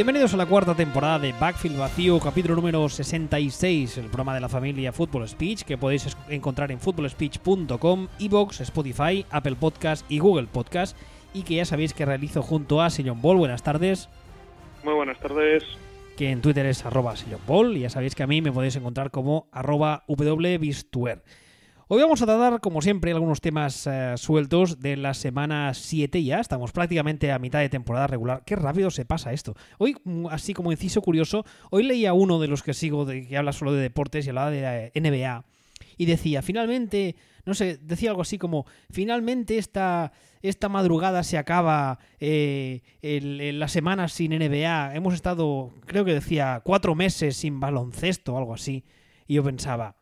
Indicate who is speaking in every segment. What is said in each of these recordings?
Speaker 1: Bienvenidos a la cuarta temporada de Backfield Vacío, capítulo número 66, el programa de la familia Football Speech, que podéis encontrar en footballspeech.com, Evox, Spotify, Apple Podcast y Google Podcast, y que ya sabéis que realizo junto a Sillon Ball. Buenas tardes,
Speaker 2: Muy buenas tardes.
Speaker 1: que en Twitter es arroba Sillon Ball, y ya sabéis que a mí me podéis encontrar como arroba wbistuer. Hoy vamos a tratar, como siempre, algunos temas eh, sueltos de la semana 7 ya. Estamos prácticamente a mitad de temporada regular. Qué rápido se pasa esto. Hoy, mm, así como inciso curioso, hoy leía uno de los que sigo de, que habla solo de deportes y hablaba de la NBA. Y decía, finalmente, no sé, decía algo así como, finalmente esta, esta madrugada se acaba eh, el- la semana sin NBA. Hemos estado, creo que decía, cuatro meses sin baloncesto o algo así. Y yo pensaba,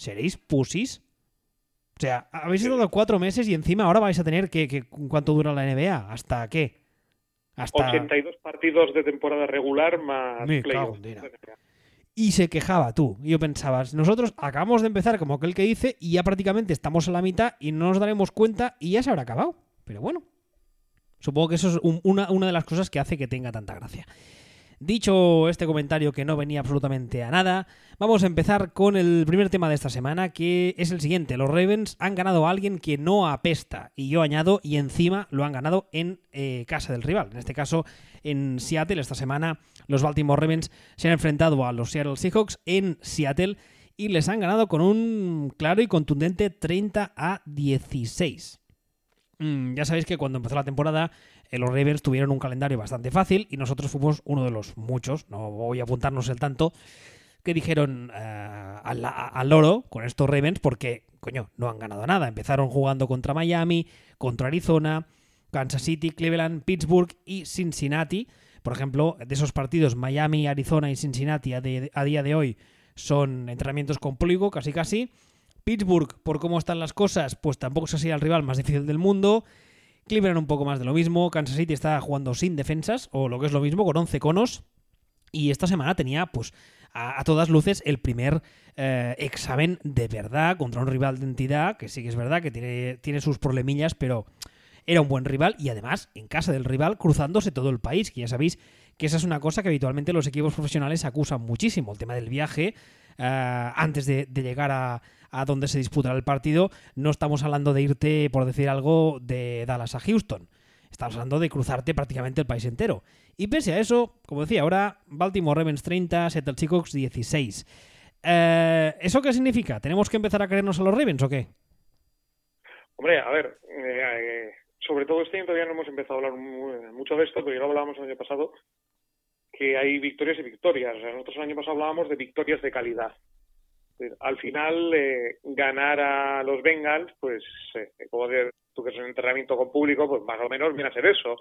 Speaker 1: ¿seréis pusis? O sea, habéis estado cuatro meses y encima ahora vais a tener que, que ¿cuánto dura la NBA? ¿Hasta qué? Hasta...
Speaker 2: 82 partidos de temporada regular más.
Speaker 1: Y se quejaba tú. Y yo pensaba, nosotros acabamos de empezar como aquel que dice y ya prácticamente estamos a la mitad y no nos daremos cuenta y ya se habrá acabado. Pero bueno, supongo que eso es un- una, una de las cosas que hace que tenga tanta gracia. Dicho este comentario que no venía absolutamente a nada, vamos a empezar con el primer tema de esta semana, que es el siguiente. Los Ravens han ganado a alguien que no apesta, y yo añado, y encima lo han ganado en eh, casa del rival. En este caso, en Seattle, esta semana, los Baltimore Ravens se han enfrentado a los Seattle Seahawks en Seattle y les han ganado con un claro y contundente 30 a 16. Mm, ya sabéis que cuando empezó la temporada los Ravens tuvieron un calendario bastante fácil y nosotros fuimos uno de los muchos, no voy a apuntarnos el tanto, que dijeron eh, al, al loro con estos Ravens porque, coño, no han ganado nada. Empezaron jugando contra Miami, contra Arizona, Kansas City, Cleveland, Pittsburgh y Cincinnati. Por ejemplo, de esos partidos, Miami, Arizona y Cincinnati a, día de hoy son entrenamientos con público, casi casi. Pittsburgh, por cómo están las cosas, pues tampoco es así el rival más difícil del mundo. Cleveland un poco más de lo mismo. Kansas City está jugando sin defensas, o lo que es lo mismo, con 11 conos. Y esta semana tenía, pues, a, a todas luces, el primer eh, examen de verdad contra un rival de entidad, que sí que es verdad que tiene, tiene sus problemillas, pero era un buen rival y además en casa del rival cruzándose todo el país, que ya sabéis que esa es una cosa que habitualmente los equipos profesionales acusan muchísimo, el tema del viaje. eh, antes de, llegar a, donde se disputará el partido, no estamos hablando de irte, por decir algo, de Dallas a Houston. Estamos hablando de cruzarte prácticamente el país entero. Y pese a eso, como decía ahora, Baltimore Ravens 30, Seattle Seahawks 16. Eh, ¿Eso qué significa? ¿Tenemos que empezar a creernos a los Ravens o qué?
Speaker 2: Hombre, a ver, eh, sobre todo este año todavía no hemos empezado a hablar mu- mucho de esto, pero ya lo hablábamos el año pasado, que hay victorias y victorias. O sea, nosotros el año pasado hablábamos de victorias de calidad. Al final, eh, ganar a los Bengals, pues, eh, como de- tú que es un entrenamiento con público, pues más o menos viene a ser eso.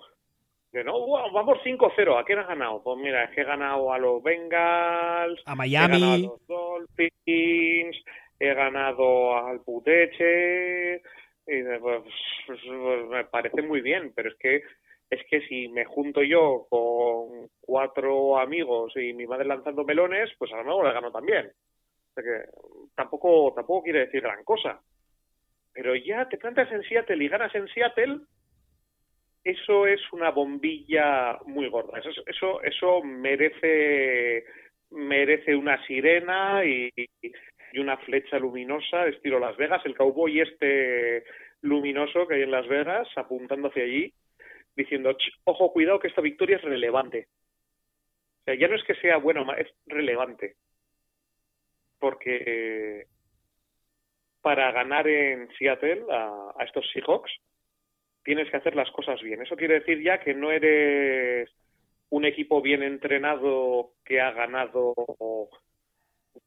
Speaker 2: Que no, "Buah, vamos 5-0, ¿a quién has ganado? Pues mira, es que he ganado a los Bengals,
Speaker 1: A
Speaker 2: he ganado a
Speaker 1: Miami.
Speaker 2: los Dolphins, he ganado al Puteche, y pues, pues, pues, me parece muy bien, pero es que es que si me junto yo con cuatro amigos y mi madre lanzando melones, pues a lo mejor le gano también. O sea que tampoco tampoco quiere decir gran cosa. Pero ya te plantas en Seattle y ganas en Seattle, eso es una bombilla muy gorda. Eso eso eso merece merece una sirena y, y una flecha luminosa estilo Las Vegas, el cowboy este luminoso que hay en Las Vegas apuntando hacia allí diciendo, "Ch, ojo, cuidado que esta victoria es relevante. O sea, ya no es que sea bueno, es relevante. Porque eh, para ganar en Seattle a, a estos Seahawks tienes que hacer las cosas bien. Eso quiere decir ya que no eres un equipo bien entrenado que ha ganado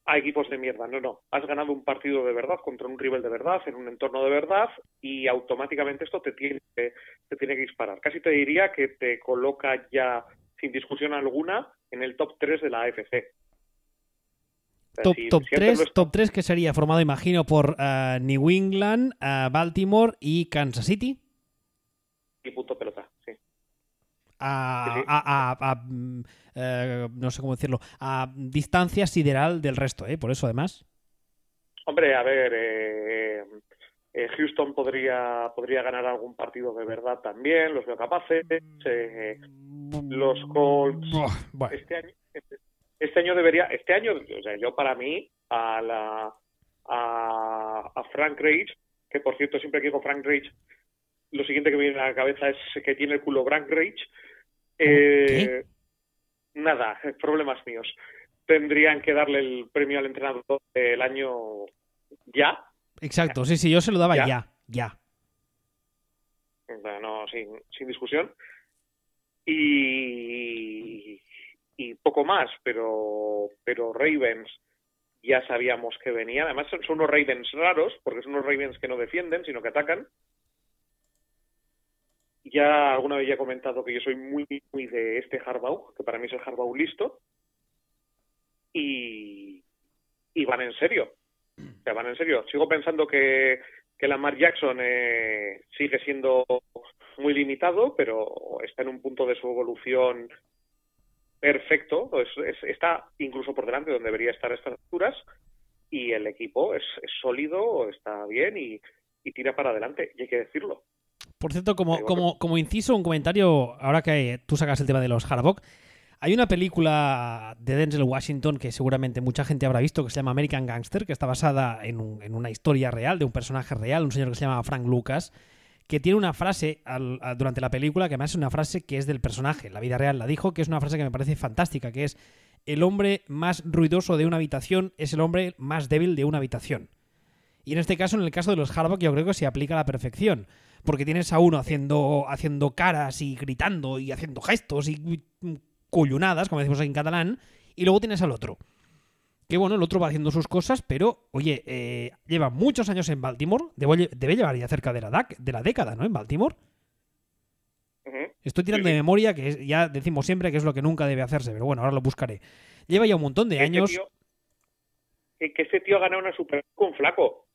Speaker 2: a equipos de mierda. No, no. Has ganado un partido de verdad contra un rival de verdad, en un entorno de verdad, y automáticamente esto te tiene, te tiene que disparar. Casi te diría que te coloca ya, sin discusión alguna, en el top 3 de la AFC.
Speaker 1: Top,
Speaker 2: si
Speaker 1: top,
Speaker 2: Seattle
Speaker 1: 3,
Speaker 2: no es-
Speaker 1: top 3 que sería formado, imagino, por eh, New England, eh, Baltimore y Kansas City.
Speaker 2: y.
Speaker 1: A, a- a- a, mm, eh, no sé cómo decirlo, a distancia sideral del resto, ¿eh? Por eso, además.
Speaker 2: Hombre, a ver, eh, eh, Houston podría podría ganar algún partido de verdad también, los veo capaces. eh, los Colts
Speaker 1: Buah, bueno.
Speaker 2: este año este, este año debería este año o sea yo para mí a la a, a Frank Reich que por cierto siempre que digo Frank Reich lo siguiente que me viene a la cabeza es que tiene el culo Frank Reich eh, nada problemas míos. Tendrían que darle el premio al entrenador del año ya.
Speaker 1: Exacto, sí, sí, yo se lo daba
Speaker 2: ¿Ya?
Speaker 1: ya, ya.
Speaker 2: no sin, sin discusión. Y y poco más pero pero Ravens ya sabíamos que venían. Además son, son unos Ravens raros porque son unos Ravens que no defienden sino que atacan ya alguna vez ya he comentado que yo soy muy muy de este Harbaugh que para mí es el Harbaugh listo. Y y van en serio. O sea, van en serio. Sigo pensando que que Lamar Jackson eh, sigue siendo muy limitado, pero está en un punto de su evolución perfecto, es- es- está incluso por delante donde debería estar a estas alturas. Y el equipo es, es sólido, está bien y, y tira para adelante, y hay que decirlo.
Speaker 1: Por cierto, como, como, como inciso, un comentario, ahora que tú sacas el tema de los Harbaugh, hay una película de Denzel Washington que seguramente mucha gente habrá visto que se llama American Gangster, que está basada en, un- en una historia real de un personaje real, un señor que se llama Frank Lucas, que tiene una frase al- a- durante la película que además es una frase que es del personaje, la vida real la dijo, que es una frase que me parece fantástica, que es el hombre más ruidoso de una habitación es el hombre más débil de una habitación. Y en este caso, en el caso de los Harbaugh, yo creo que se aplica a la perfección. Porque tienes a uno haciendo, haciendo caras y gritando y haciendo gestos y cullunadas, como decimos en catalán, y luego tienes al otro. Que bueno, el otro va haciendo sus cosas, pero oye, eh, lleva muchos años en Baltimore, debe llevar ya cerca de la, dac- de la década, ¿no? En Baltimore. Estoy tirando
Speaker 2: Sí,
Speaker 1: de memoria, que ya decimos siempre que es lo que nunca debe hacerse, pero bueno, ahora lo buscaré. Lleva ya un montón de
Speaker 2: Que
Speaker 1: años.
Speaker 2: Tío, que, ese tío ha ganado una Super Bowl con flaco.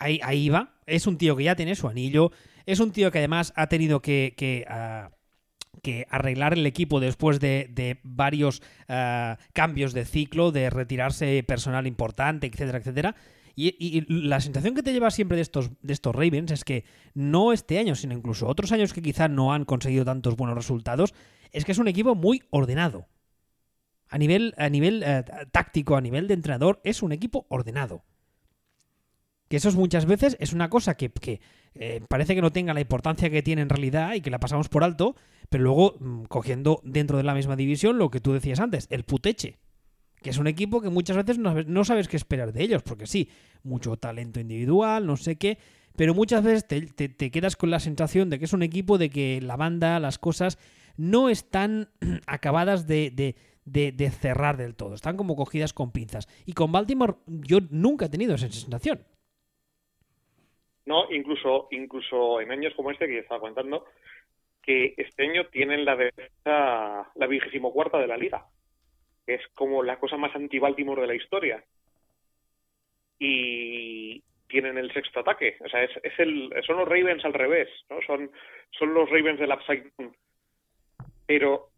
Speaker 1: Ahí, va. Es un tío que ya tiene su anillo. Es un tío que además ha tenido que, ah, arreglar el equipo después de, varios ah, cambios de ciclo, de retirarse personal importante, etcétera, etcétera. Y, la sensación que te lleva siempre de estos, de estos Ravens es que no este año, sino incluso otros años que quizá no han conseguido tantos buenos resultados, es que es un equipo muy ordenado. A nivel, a nivel eh, táctico, a nivel de entrenador, es un equipo ordenado. Que eso es muchas veces es una cosa que, eh, parece que no tenga la importancia que tiene en realidad y que la pasamos por alto, pero luego mm, cogiendo dentro de la misma división lo que tú decías antes, el puteche. Que es un equipo que muchas veces no sabes, qué esperar de ellos, porque sí, mucho talento individual, no sé qué, pero muchas veces te, quedas con la sensación de que es un equipo de que la banda, las cosas, no están acabadas de- de- de cerrar del todo, están como cogidas con pinzas. Y con Baltimore yo nunca he tenido esa sensación.
Speaker 2: No, incluso, incluso en años como este que estaba contando, que este año tienen la defensa, la vigésimo cuarta de la liga, es como la cosa más anti-Baltimore de la historia. Y tienen el sexto ataque, o sea, es, es el, son los Ravens al revés, ¿no? Son, son los Ravens del Upside Down. Pero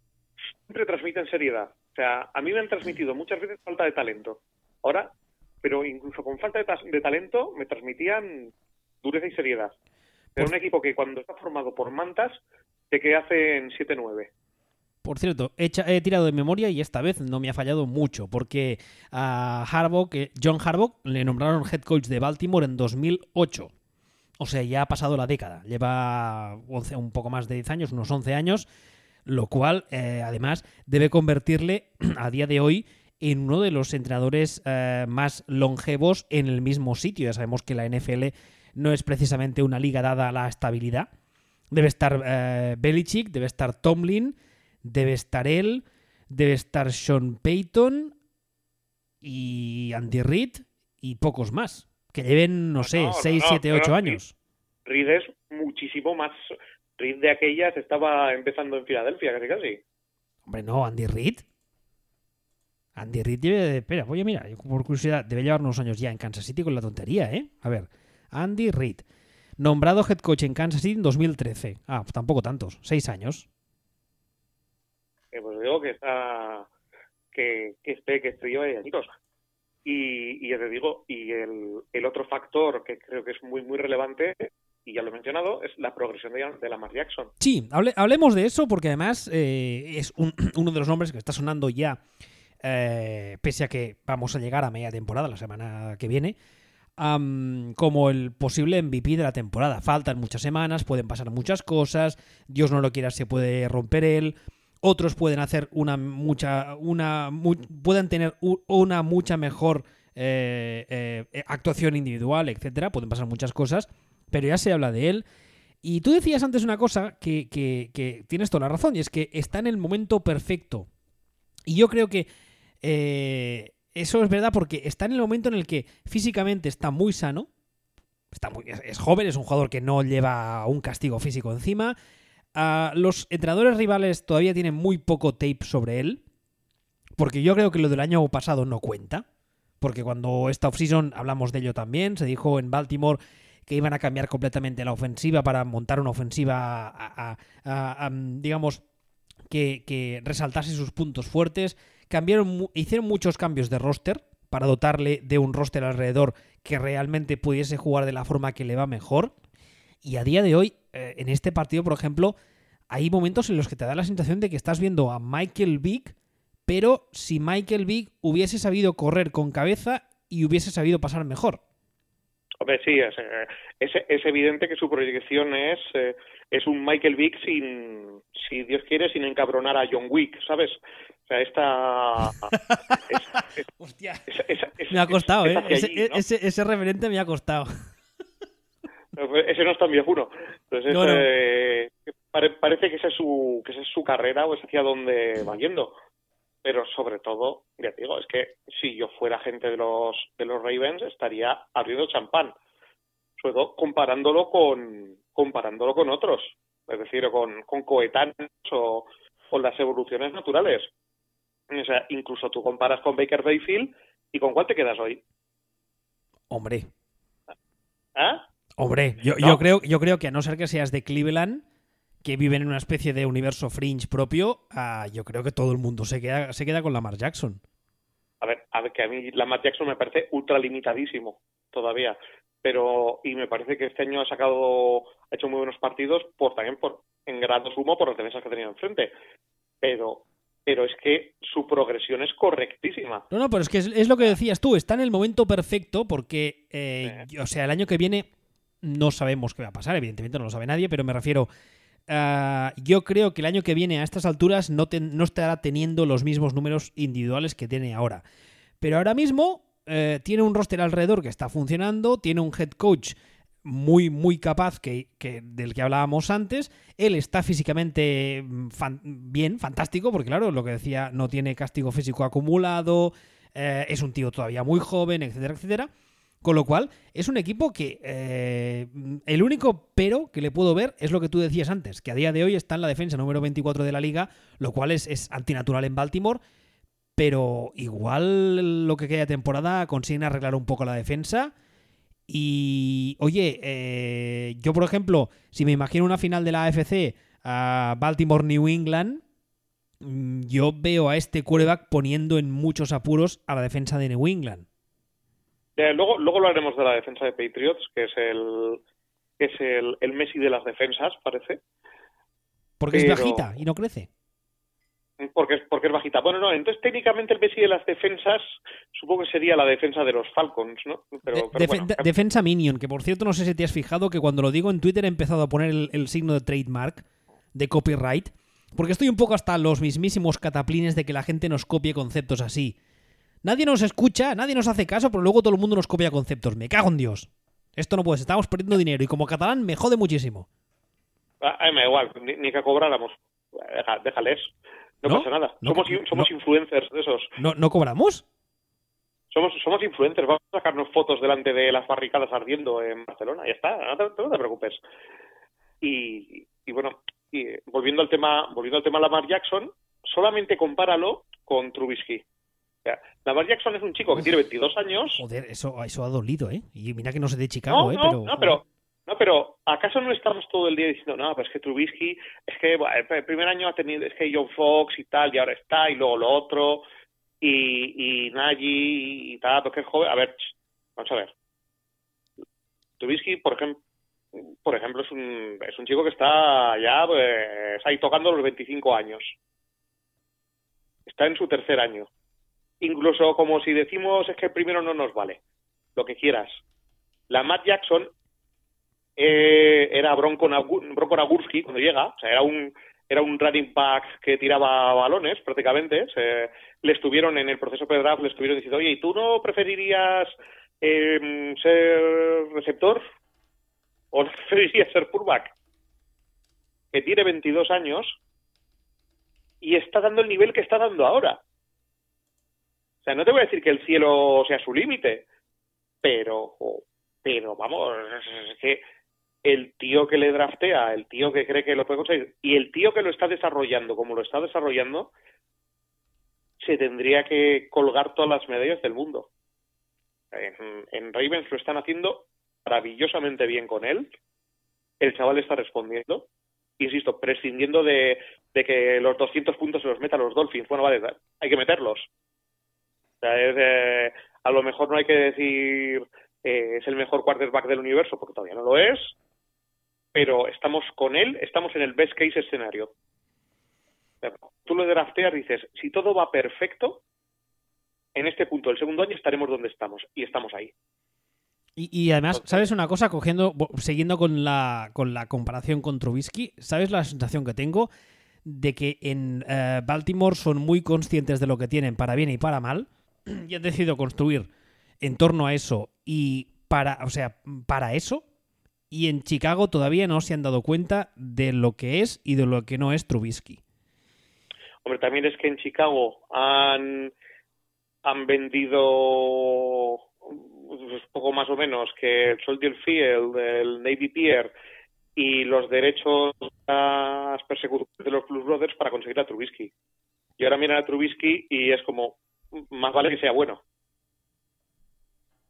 Speaker 2: siempre transmiten seriedad. O sea, a mí me han transmitido muchas veces falta de talento. Ahora, pero incluso con falta de, ta- de talento, me transmitían dureza y seriedad. Pero
Speaker 1: Por-
Speaker 2: un equipo que cuando está formado por mantas, te que hacen 7-9.
Speaker 1: Por cierto, he, tirado de memoria y esta vez no me ha fallado mucho, porque a Harbaugh, que John Harbaugh, le nombraron head coach de Baltimore en 2008. O sea, ya ha pasado la década. Lleva 11 un poco más de 10 años, unos 11 años, lo cual, eh, además, debe convertirle a día de hoy en uno de los entrenadores eh, más longevos en el mismo sitio. Ya sabemos que la NFL no es precisamente una liga dada a la estabilidad. Debe estar eh, Belichick, debe estar Tomlin, debe estar él, debe estar Sean Payton y Andy Reid y pocos más. Que lleven, no sé,
Speaker 2: no,
Speaker 1: 6,
Speaker 2: no,
Speaker 1: 7,
Speaker 2: no,
Speaker 1: 8
Speaker 2: no,
Speaker 1: años.
Speaker 2: Reed es muchísimo más. Reed de aquellas estaba empezando en Filadelfia, casi casi.
Speaker 1: Hombre, no, Andy Reid. Andy Reid debe. Espera, oye, mira, yo por curiosidad, debe llevar unos años ya en Kansas City con la tontería, ¿eh? A ver, Andy Reid. Nombrado head coach en Kansas City en 2013. Ah, pues tampoco tantos, 6 años.
Speaker 2: Eh, pues digo que está. que, que esté, que lleva añitos. Y, y ya te digo, y el, el otro factor que creo que es muy, muy relevante y ya lo he mencionado, es la progresión de, de Lamar Jackson.
Speaker 1: Sí, hablemos de eso porque además eh, es uno de los nombres que está sonando ya, eh, pese a que vamos a llegar a media temporada la semana que viene, como el posible MVP de la temporada. Faltan muchas semanas, pueden pasar muchas cosas, Dios no lo quiera, se puede romper él. Otros pueden hacer una mucha, una, pueden tener una mucha mejor eh, actuación individual, etcétera. Pueden pasar muchas cosas pero ya se habla de él. Y tú decías antes una cosa que, que, tienes toda la razón, y es que está en el momento perfecto. Y yo creo que eh, eso es verdad porque está en el momento en el que físicamente está muy sano, está muy, es joven, es un jugador que no lleva un castigo físico encima. Ah, los entrenadores rivales todavía tienen muy poco tape sobre él, porque yo creo que lo del año pasado no cuenta, porque cuando esta offseason hablamos de ello también, se dijo en Baltimore que iban a cambiar completamente la ofensiva para montar una ofensiva, digamos, que, resaltase sus puntos fuertes. Hicieron muchos cambios de roster para dotarle de un roster alrededor que realmente pudiese jugar de la forma que le va mejor. Y a día de hoy, eh, en este partido, por ejemplo, hay momentos en los que te da la sensación de que estás viendo a Michael Vick, pero si Michael Vick hubiese sabido correr con cabeza y hubiese sabido pasar mejor
Speaker 2: sí, es, evidente que su proyección es, eh, es un Michael Vick sin, si Dios quiere, sin encabronar a John Wick, ¿sabes? O sea, esta...
Speaker 1: Hostia, me ha costado, ¿eh? ese, ese, referente me ha costado.
Speaker 2: Pues, ese no es tan viejuno. Entonces, eh, parece que esa, es su, que esa es su carrera o es hacia donde va yendo pero sobre todo, ya te digo, es que si yo fuera gente de los, de los Ravens estaría abriendo champán, sobre todo comparándolo con, comparándolo con otros, es decir, con, con coetáneos o con las evoluciones naturales. O sea, incluso tú comparas con Baker Mayfield y con cuál te quedas hoy.
Speaker 1: Hombre.
Speaker 2: ¿Ah?
Speaker 1: Hombre, yo, yo, creo, yo creo que a no ser que seas de Cleveland, que viven en una especie de universo fringe propio, ah, yo creo que todo el mundo se queda, se queda con Lamar Jackson.
Speaker 2: A ver, a ver, que a mí Lamar Jackson me parece ultra limitadísimo todavía, pero y me parece que este año ha sacado, ha hecho muy buenos partidos por también por en grado sumo por las defensas que tenía enfrente, pero pero es que su progresión es correctísima.
Speaker 1: No, no, pero es que es, lo que decías tú, está en el momento perfecto porque, eh, o sea, el año que viene no sabemos qué va a pasar, evidentemente no lo sabe nadie, pero me refiero, Ah, yo creo que el año que viene a estas alturas no, estará teniendo los mismos números individuales que tiene ahora. Pero ahora mismo eh, tiene un roster alrededor que está funcionando, tiene un head coach muy, muy capaz que, del que hablábamos antes. Él está físicamente mm, bien, fantástico, porque claro, lo que decía, no tiene castigo físico acumulado, eh, es un tío todavía muy joven, etcétera, etcétera. Con lo cual, es un equipo que eh, el único pero que le puedo ver es lo que tú decías antes, que a día de hoy está en la defensa número 24 de la liga, lo cual es, antinatural en Baltimore, pero igual lo que queda de temporada consiguen arreglar un poco la defensa. Y, oye, eh, yo por ejemplo, si me imagino una final de la AFC a Baltimore-New England, mm, yo veo a este quarterback poniendo en muchos apuros a la defensa de New England.
Speaker 2: Eh, luego, luego hablaremos de la defensa de Patriots, que es el, que es el, el Messi de las defensas, parece.
Speaker 1: Porque es bajita y no crece.
Speaker 2: Porque es, porque es bajita. Bueno, no, entonces técnicamente el Messi de las defensas supongo que sería la defensa de los Falcons, ¿no?
Speaker 1: Pero, defensa Minion, que por cierto no sé si te has fijado que cuando lo digo en Twitter he empezado a poner el, el signo de trademark, de copyright, porque estoy un poco hasta los mismísimos cataplines de que la gente nos copie conceptos así. Nadie nos escucha, nadie nos hace caso, pero luego todo el mundo nos copia conceptos. Me cago en Dios. Esto no puede ser, estamos perdiendo dinero y como catalán me jode muchísimo.
Speaker 2: Ah, me da igual, ni, que cobráramos. déjales. No, pasa nada. somos, somos influencers de esos.
Speaker 1: ¿No, ¿No cobramos?
Speaker 2: Somos, somos influencers, vamos a sacarnos fotos delante de las barricadas ardiendo en Barcelona, ya está, no te, preocupes. Y, y bueno, y volviendo al tema, volviendo al tema Lamar Jackson, solamente compáralo con Trubisky. Lamar Jackson es un chico que tiene 22 años.
Speaker 1: Joder, eso, eso ha dolido, ¿eh? Y mira que no sé de Chicago,
Speaker 2: ¿eh? Pero, no, pero, no, pero ¿acaso no estamos todo el día diciendo, no, pues es que Trubisky, es que el primer año ha tenido, es que John Fox y tal, y ahora está, y luego lo otro, y, y Nagy y tal, porque es joven. A ver, vamos a ver. Trubisky, por ejemplo, por ejemplo, es un, es un chico que está ya pues, ahí tocando los 25 años. Está en su tercer año. Incluso como si decimos es que primero no nos vale. Lo que quieras. La Matt Jackson eh, era Bronco, Bronco Nagurski cuando llega. O sea, era un, era un running back que tiraba balones prácticamente. le estuvieron en el proceso de draft, le estuvieron diciendo, oye, ¿y tú no preferirías eh, ser receptor? ¿O no preferirías ser fullback? Que tiene 22 años y está dando el nivel que está dando ahora. O sea, no te voy a decir que el cielo sea su límite, pero, pero vamos, es que el tío que le draftea, el tío que cree que lo puede conseguir y el tío que lo está desarrollando como lo está desarrollando, se tendría que colgar todas las medallas del mundo. En, en Ravens lo están haciendo maravillosamente bien con él. El chaval está respondiendo. Insisto, prescindiendo de, de que los 200 puntos se los meta los Dolphins. Bueno, vale, hay que meterlos. Sea, es, a lo mejor no hay que decir eh, es el mejor quarterback del universo, porque todavía no lo es, pero estamos con él, estamos en el best case escenario. Tú lo drafteas y dices, si todo va perfecto, en este punto del segundo año estaremos donde estamos, y estamos ahí.
Speaker 1: Y, además, ¿sabes una cosa? Cogiendo, siguiendo con la, con la comparación con Trubisky, ¿sabes la sensación que tengo? De que en eh, Baltimore son muy conscientes de lo que tienen para bien y para mal, y han decidido construir en torno a eso y para, o sea, para eso y en Chicago todavía no se han dado cuenta de lo que es y de lo que no es Trubisky.
Speaker 2: Hombre, también es que en Chicago han, han vendido pues, poco más o menos que el Soldier Field, el Navy Pier y los derechos a las de los Plus Brothers para conseguir a Trubisky. Y ahora miran a Trubisky y es como, más vale que sea bueno.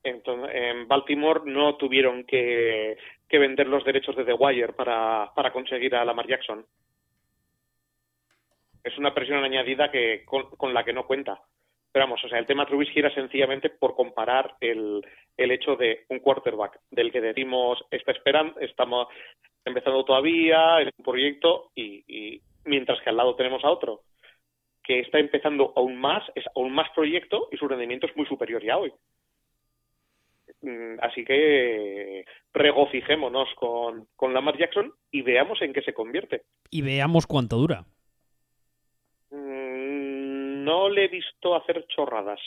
Speaker 2: Entonces, en Baltimore no tuvieron que, vender los derechos de The Wire para, conseguir a Lamar Jackson. Es una presión añadida que con, la que no cuenta. Pero vamos, o sea, el tema Trubisky era sencillamente por comparar el, el hecho de un quarterback del que decimos está esperando, estamos empezando todavía en un proyecto y, y mientras que al lado tenemos a otro que está empezando aún más, es aún más proyecto y su rendimiento es muy superior ya hoy. Mm, así que regocijémonos con, con Lamar Jackson y veamos en qué se convierte.
Speaker 1: Y veamos cuánto dura.
Speaker 2: Mm, no le he visto hacer chorradas.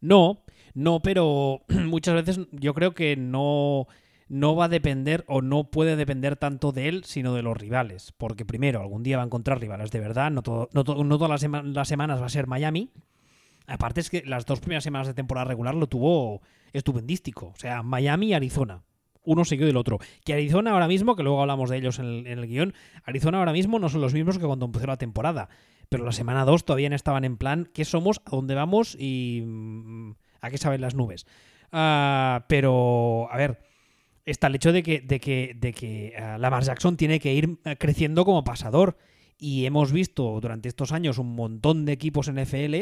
Speaker 1: No, no, pero muchas veces yo creo que no, no va a depender o no puede depender tanto de él, sino de los rivales. Porque primero, algún día va a encontrar rivales de verdad, no, todo, no, todas las, las, semanas va a ser Miami. Aparte es que las dos primeras semanas de temporada regular lo tuvo estupendístico. O sea, Miami y Arizona. Uno seguido del otro. Que Arizona ahora mismo, que luego hablamos de ellos en el, guion, Arizona ahora mismo no son los mismos que cuando empezó la temporada. Pero la semana 2 todavía no estaban en plan qué somos, a dónde vamos y mm, a qué saben las nubes. Ah, pero, a ver, está el hecho de que, de que, de que uh, Lamar Jackson tiene que ir eh, creciendo como pasador. Y hemos visto durante estos años un montón de equipos NFL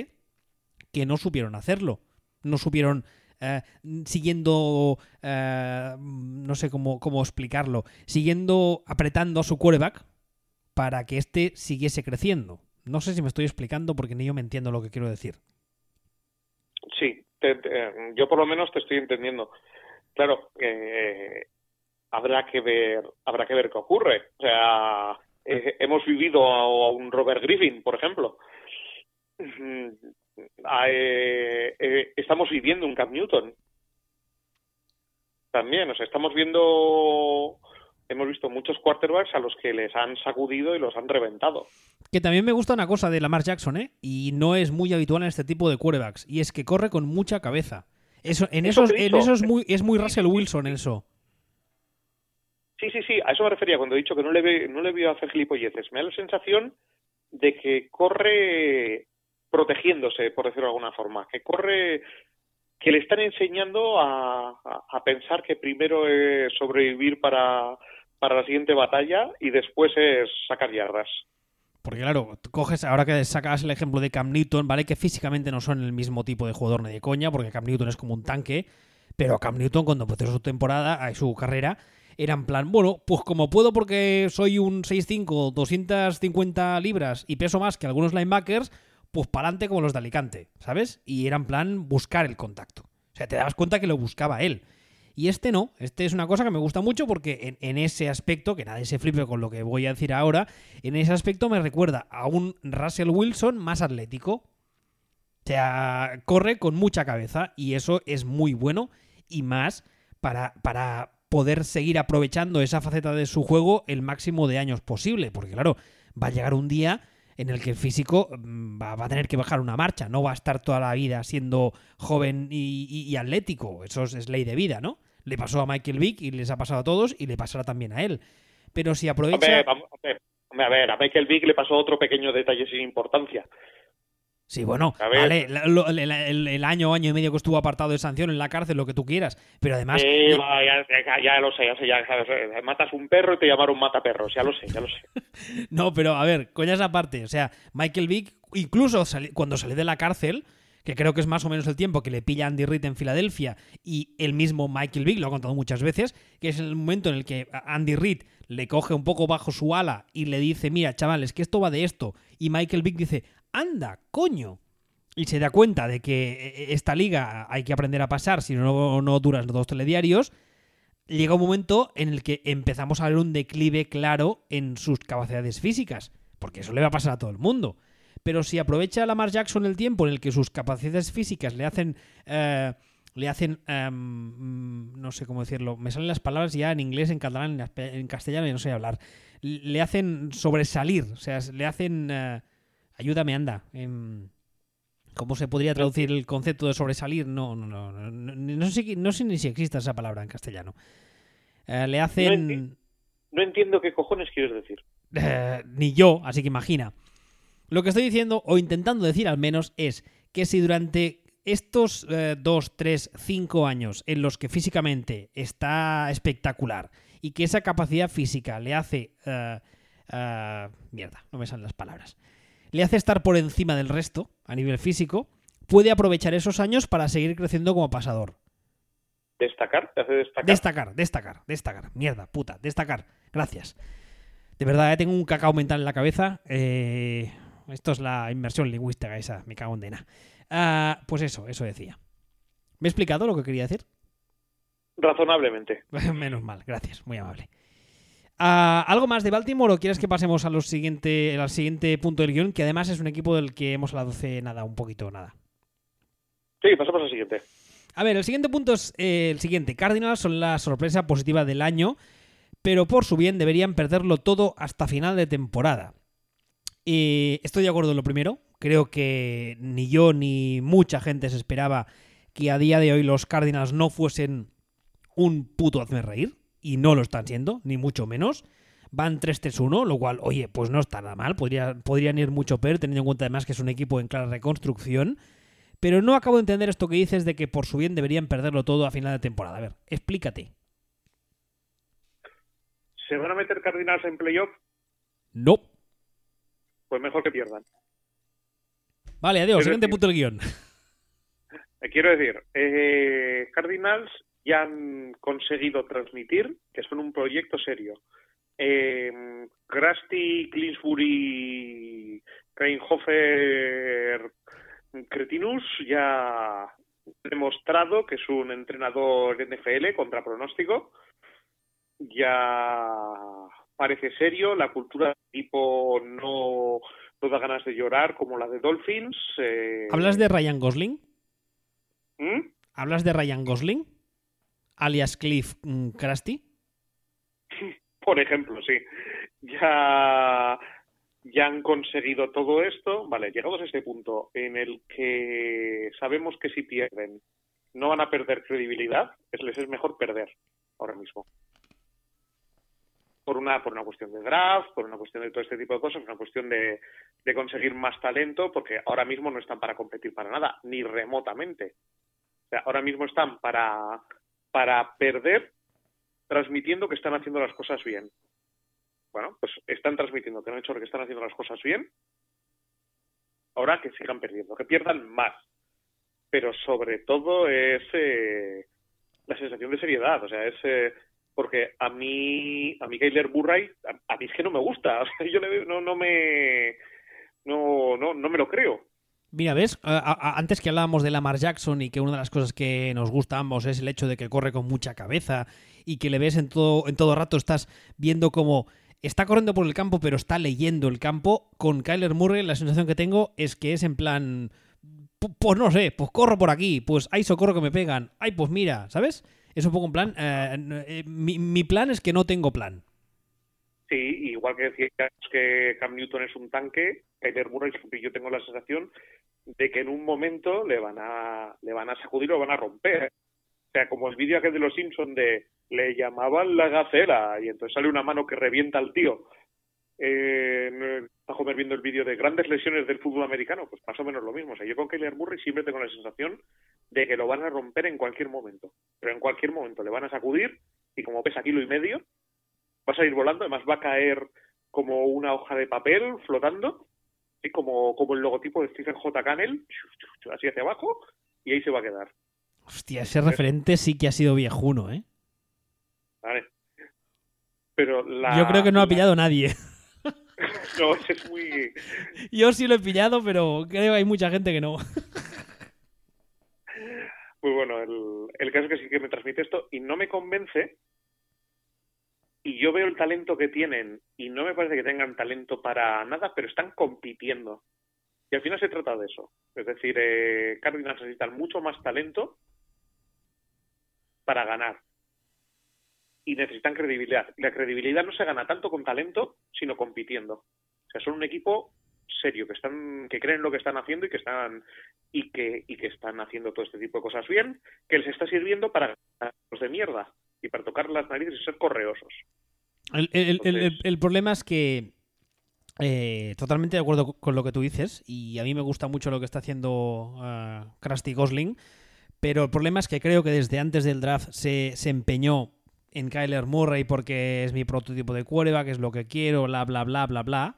Speaker 1: que no supieron hacerlo. No supieron eh, siguiendo, eh, no sé cómo, cómo explicarlo, siguiendo apretando a su quarterback para que éste siguiese creciendo. No sé si me estoy explicando porque ni yo me entiendo lo que quiero decir.
Speaker 2: Sí, yo por lo menos te estoy entendiendo. Claro, eh, habrá que ver, habrá que ver qué ocurre. O sea, hemos vivido a, un Robert Griffin, por ejemplo. Eh, eh, estamos viviendo un Cam Newton. También, o sea, estamos viendo hemos visto muchos quarterbacks a los que les han sacudido y los han reventado.
Speaker 1: Que también me gusta una cosa de Lamar Jackson, ¿eh? Y no es muy habitual en este tipo de quarterbacks, y es que corre con mucha cabeza. Eso, en eso, en eso es muy, es muy Russell Wilson eso.
Speaker 2: Sí, sí, sí, a eso me refería cuando he dicho que no le, ve, no le veo hacer gilipolleces. Me da la sensación de que corre protegiéndose, por decirlo de alguna forma, que corre, que le están enseñando a, pensar que primero es sobrevivir para, para la siguiente batalla y después es sacar yardas.
Speaker 1: Porque claro, coges, ahora que sacas el ejemplo de Cam Newton, ¿vale? Que físicamente no son el mismo tipo de jugador ni de coña, porque Cam Newton es como un tanque, pero Cam Newton cuando empezó su temporada, su carrera, era en plan, bueno, pues como puedo porque soy un 6'5, 250 libras y peso más que algunos linebackers, pues para adelante como los de Alicante, ¿sabes? Y era en plan buscar el contacto. O sea, te dabas cuenta que lo buscaba él. Y este no, este es una cosa que me gusta mucho porque en, ese aspecto, que nadie se flipe con lo que voy a decir ahora, en ese aspecto me recuerda a un Russell Wilson más atlético. O sea, corre con mucha cabeza y eso es muy bueno y más para, para poder seguir aprovechando esa faceta de su juego el máximo de años posible. Porque claro, va a llegar un día en el que el físico mm, va, a tener que bajar una marcha, no va a estar toda la vida siendo joven y, atlético, eso es, ley de vida, ¿no? Le pasó a Michael Vick y les ha pasado a todos y le pasará también a él. Pero si aprovecha...
Speaker 2: A ver, a Michael Vick le pasó otro pequeño detalle sin importancia.
Speaker 1: Sí, bueno, vale, el, año, año y medio que estuvo apartado de sanción en la cárcel, lo que tú quieras, pero además...
Speaker 2: Sí, ya, lo sé, ya sé, ya sabes, eh, matas un perro y te llamaron mataperros, ya lo sé, ya lo sé.
Speaker 1: no, pero a ver, coñas aparte, o sea, Michael Vick, incluso cuando salió de la cárcel, que creo que es más o menos el tiempo que le pilla Andy Reid en Filadelfia y el mismo Michael Vick, lo ha contado muchas veces, que es el momento en el que Andy Reid le coge un poco bajo su ala y le dice, mira, chavales, que esto va de esto, y Michael Vick dice, anda, coño. Y se da cuenta de que eh, esta liga hay que aprender a pasar, si no, no duras los dos telediarios. Llega un momento en el que empezamos a ver un declive claro en sus capacidades físicas, porque eso le va a pasar a todo el mundo. Pero si aprovecha Lamar Jackson el tiempo en el que sus capacidades físicas le hacen. Eh, le hacen. Em, no sé cómo decirlo. Me salen las palabras ya en inglés, en catalán, en castellano y no sé hablar. Le hacen sobresalir. O sea, le hacen. Eh, Ayúdame, anda. Em, ¿Cómo se podría traducir el concepto de sobresalir? No, no, no. No, sé, no sé ni si existe esa palabra en castellano. Eh, le hacen.
Speaker 2: No, entiendo qué cojones quieres decir.
Speaker 1: Eh, ni yo, así que imagina. Lo que estoy diciendo, o intentando decir al menos, es que si durante estos eh, dos, tres, cinco años en los que físicamente está espectacular y que esa capacidad física le hace. mierda, no me salen las palabras le hace estar por encima del resto a nivel físico, puede aprovechar esos años para seguir creciendo como pasador.
Speaker 2: ¿Destacar? ¿Te hace destacar?
Speaker 1: Destacar, destacar, destacar. Mierda, puta, destacar. Gracias. De verdad, eh, tengo un cacao mental en la cabeza. Eh, esto es la inmersión lingüística esa, me cago en dena. Ah, pues eso, eso decía. ¿Me he explicado lo que quería decir?
Speaker 2: Razonablemente.
Speaker 1: Menos mal, gracias, muy amable. Ah, ¿Algo más de Baltimore o quieres que pasemos a siguiente, al siguiente punto del guion, que además es un equipo del que hemos hablado hace nada, un poquito nada?
Speaker 2: Sí, pasamos al siguiente.
Speaker 1: A ver, el siguiente punto es eh, el siguiente. Cardinals son la sorpresa positiva del año, pero por su bien deberían perderlo todo hasta final de temporada. estoy de acuerdo en lo primero. Creo que ni yo ni mucha gente se esperaba que a día de hoy los Cardinals no fuesen un puto hazme reír y no lo están siendo, ni mucho menos. Van 3-3-1, lo cual, oye, pues no está nada mal. Podría, podrían ir mucho peor, teniendo en cuenta además que es un equipo en clara reconstrucción. Pero no acabo de entender esto que dices de que por su bien deberían perderlo todo a final de temporada. A ver, explícate.
Speaker 2: ¿Se van a meter Cardinals en playoff?
Speaker 1: No.
Speaker 2: Pues mejor que pierdan.
Speaker 1: Vale, adiós. Siguiente punto del guion.
Speaker 2: Quiero decir, eh, Cardinals ya han conseguido transmitir que son un proyecto serio. Eh, Krusty, Clinsbury, Reinhofer, Cretinus ya ha demostrado que es un entrenador NFL contra pronóstico. Ya parece serio, la cultura del equipo no, no da ganas de llorar como la de Dolphins.
Speaker 1: Eh. ¿Hablas de Ryan Gosling?
Speaker 2: ¿Mm?
Speaker 1: ¿Hablas de Ryan Gosling? Alias Cliff mm, Krusty?
Speaker 2: Por ejemplo, sí. Ya, ya han conseguido todo esto. Vale, llegados a este punto en el que sabemos que si pierden no van a perder credibilidad, es, les es mejor perder ahora mismo. Por una, por una cuestión de draft, por una cuestión de todo este tipo de cosas, por una cuestión de, de conseguir más talento, porque ahora mismo no están para competir para nada, ni remotamente. O sea, ahora mismo están para para perder transmitiendo que están haciendo las cosas bien. Bueno, pues están transmitiendo que han hecho que están haciendo las cosas bien. Ahora que sigan perdiendo, que pierdan más. Pero sobre todo es eh, la sensación de seriedad. O sea, es. Eh, porque a mí, a mí Kyler Murray, a, mí es que no me gusta, o sea, yo no, no me, no, no, no me lo creo.
Speaker 1: Mira, ¿ves? antes que hablábamos de Lamar Jackson y que una de las cosas que nos gusta a ambos es el hecho de que corre con mucha cabeza y que le ves en todo, en todo rato, estás viendo como está corriendo por el campo, pero está leyendo el campo. Con Kyler Murray, la sensación que tengo es que es en plan. Pues no sé, pues corro por aquí, pues hay socorro que me pegan. Ay, pues mira, ¿sabes? Es un poco en plan. Eh, eh, mi, mi plan es que no tengo plan.
Speaker 2: Sí, igual que decías que Cam Newton es un tanque, Kyler Murray, yo tengo la sensación de que en un momento le van a le van a sacudir o van a romper. O sea, como el vídeo aquel de los Simpsons de le llamaban la gacela y entonces sale una mano que revienta al tío. Eh, está viendo el vídeo de grandes lesiones del fútbol americano, pues más o menos lo mismo. O sea, yo con Kyler Murray siempre tengo la sensación de que lo van a romper en cualquier momento. Pero en cualquier momento le van a sacudir y como pesa kilo y medio, va a salir volando, además va a caer como una hoja de papel flotando, y como, como el logotipo de Stephen J. Cannell, así hacia abajo, y ahí se va a quedar.
Speaker 1: Hostia, ese referente sí que ha sido viejuno, ¿eh?
Speaker 2: Vale. Pero
Speaker 1: Yo creo que no ha pillado nadie.
Speaker 2: no, es muy...
Speaker 1: Yo sí lo he pillado, pero creo que hay mucha gente que no.
Speaker 2: Pues bueno, el, el caso es que sí que me transmite esto y no me convence y yo veo el talento que tienen y no me parece que tengan talento para nada, pero están compitiendo. Y al final se trata de eso. Es decir, eh, Cardinals necesitan mucho más talento para ganar. Y necesitan credibilidad. Y la credibilidad no se gana tanto con talento, sino compitiendo. O sea, son un equipo serio, que están, que creen lo que están haciendo y que están, y que, y que están haciendo todo este tipo de cosas bien, que les está sirviendo para los de mierda y para tocar las narices y ser correosos.
Speaker 1: El, problema es que eh, totalmente de acuerdo con lo que tú dices y a mí me gusta mucho lo que está haciendo uh, Krusty Gosling, pero el problema es que creo que desde antes del draft se, se empeñó en Kyler Murray porque es mi prototipo de quarterback, es lo que quiero, bla, bla, bla, bla, bla.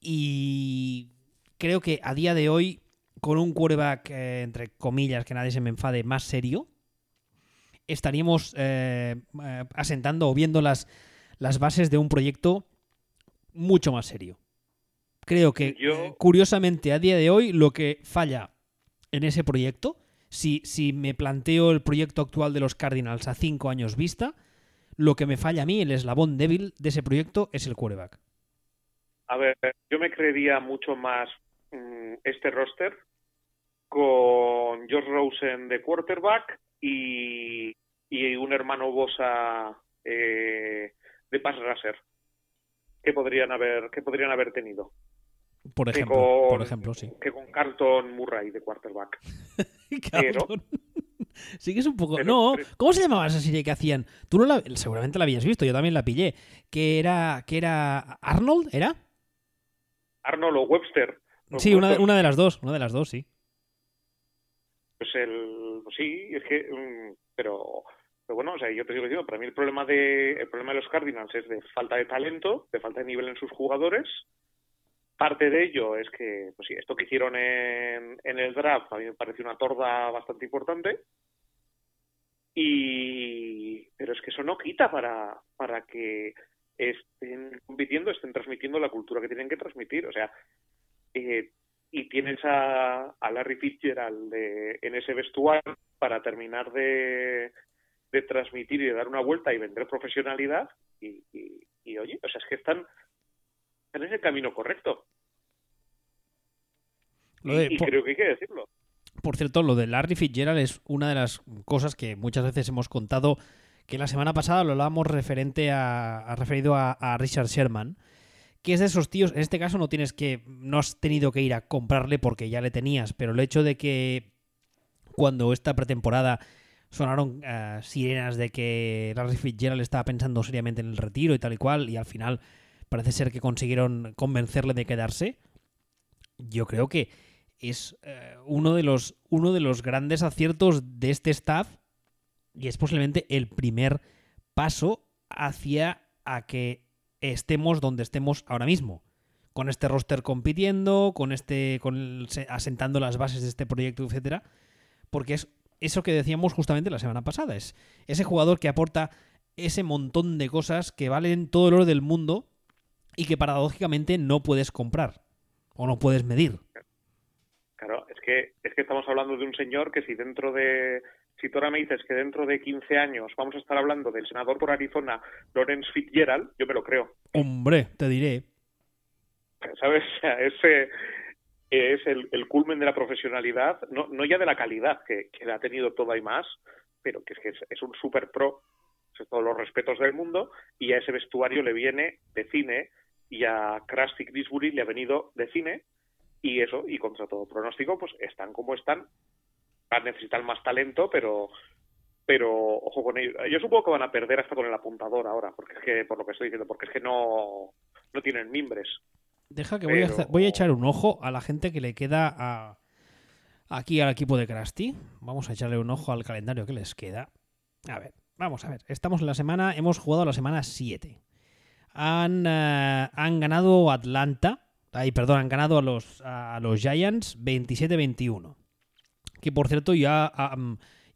Speaker 1: Y creo que a día de hoy, con un quarterback, eh, entre comillas, que nadie se me enfade, más serio, estaríamos eh, eh, asentando o viendo las, las bases de un proyecto mucho más serio. Creo que, curiosamente, a día de hoy, lo que falla en ese proyecto, si, si me planteo el proyecto actual de los Cardinals a cinco años vista, lo que me falla a mí, el eslabón débil de ese proyecto, es el quarterback.
Speaker 2: A ver, yo me creería mucho más mm, este roster con George Rosen de quarterback y, un hermano Bosa eh, de pass rusher que podrían haber que podrían haber tenido.
Speaker 1: Por ejemplo, por ejemplo, sí.
Speaker 2: Que con Carlton Murray de quarterback. pero,
Speaker 1: sí que es un poco. no, ¿cómo se llamaba esa serie que hacían? Tú no la, seguramente la habías visto, yo también la pillé. Que era, que era Arnold, ¿era?
Speaker 2: Arnold o Webster.
Speaker 1: sí, Una, una de las dos, una de las dos, sí.
Speaker 2: Pues el, pues sí, es que, mm, pero, pero bueno, o sea, yo te digo, digo, para mí el problema de, el problema de los Cardinals es de falta de talento, de falta de nivel en sus jugadores. Parte de ello es que, pues sí, esto que hicieron en, en el draft a mí me parece una torda bastante importante. Y, pero es que eso no quita para, para que estén compitiendo, estén transmitiendo la cultura que tienen que transmitir. O sea, eh, y tienes a, Larry Fitzgerald de, en ese vestuario para terminar de, transmitir y de dar una vuelta y vender profesionalidad y, oye, o sea, es que están, en ese camino correcto. y, creo que hay que decirlo.
Speaker 1: Por cierto, lo de Larry Fitzgerald es una de las cosas que muchas veces hemos contado que la semana pasada lo hablábamos referente a, referido a, a Richard Sherman que es de esos tíos, en este caso no tienes que, no has tenido que ir a comprarle porque ya le tenías, pero el hecho de que cuando esta pretemporada sonaron eh, sirenas de que Larry Fitzgerald estaba pensando seriamente en el retiro y tal y cual, y al final parece ser que consiguieron convencerle de quedarse, yo creo que es eh, uno, de los, uno de los grandes aciertos de este staff y es posiblemente el primer paso hacia a que estemos donde estemos ahora mismo. Con este roster compitiendo, con este. con asentando las bases de este proyecto, etcétera. Porque es eso que decíamos justamente la semana pasada. Es ese jugador que aporta ese montón de cosas que valen todo el oro del mundo y que paradójicamente no puedes comprar o no puedes medir.
Speaker 2: Claro, es que, es que estamos hablando de un señor que si dentro de, si tú ahora me dices que dentro de 15 años vamos a estar hablando del senador por Arizona, Lawrence Fitzgerald, yo me lo creo.
Speaker 1: Hombre, te diré.
Speaker 2: ¿Sabes? O sea, ese es el, el, culmen de la profesionalidad, no, no ya de la calidad que, que ha tenido toda y más, pero que es que es, es un super pro, todos los respetos del mundo, y a ese vestuario le viene de cine, y a Krusty Disbury le ha venido de cine, y eso, y contra todo pronóstico, pues están como están, a necesitar más talento, pero pero ojo con ellos. Yo supongo que van a perder hasta con el apuntador ahora, porque es que, por lo que estoy diciendo, porque es que no, no tienen mimbres.
Speaker 1: Deja que voy, a, voy a echar un ojo a la gente que le queda a, aquí al equipo de Krusty. Vamos a echarle un ojo al calendario que les queda. A ver, vamos a ver. Estamos en la semana, hemos jugado la semana 7. Han, uh, han ganado Atlanta. Ay, perdón, han ganado a los, a los Giants 27-21. Que por cierto, ya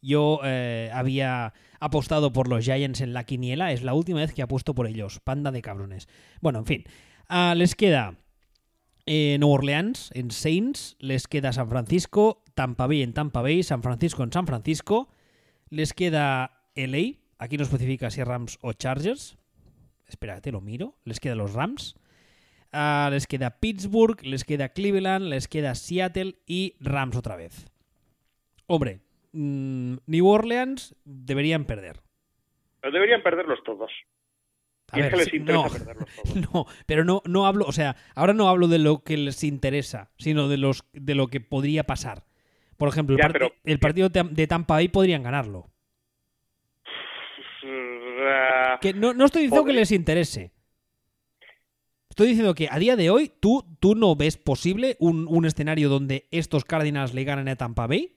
Speaker 1: yo eh, había apostado por los Giants en la quiniela. Es la última vez que apuesto por ellos. Panda de cabrones. Bueno, en fin. Uh, les queda eh, Nueva Orleans en Saints, les queda San Francisco, Tampa Bay en Tampa Bay, San Francisco en San Francisco, les queda LA, aquí no especifica si Rams o Chargers, espérate, lo miro, les queda los Rams, uh, les queda Pittsburgh, les queda Cleveland, les queda Seattle y Rams otra vez. Hombre, mmm, New Orleans deberían perder.
Speaker 2: Pero deberían perderlos todos.
Speaker 1: A ver,
Speaker 2: es que les
Speaker 1: no,
Speaker 2: interesa perderlos todos.
Speaker 1: no, pero no, no hablo, o sea, ahora no hablo de lo que les interesa, sino de los de lo que podría pasar. Por ejemplo, el,
Speaker 2: Ya,
Speaker 1: parti-
Speaker 2: pero-
Speaker 1: el partido de Tampa Bay podrían ganarlo.
Speaker 2: Uh,
Speaker 1: Que no, no estoy diciendo que les interese. Estoy diciendo que a día de hoy tú, tú no ves posible un, un escenario donde estos Cardinals le ganan a Tampa Bay.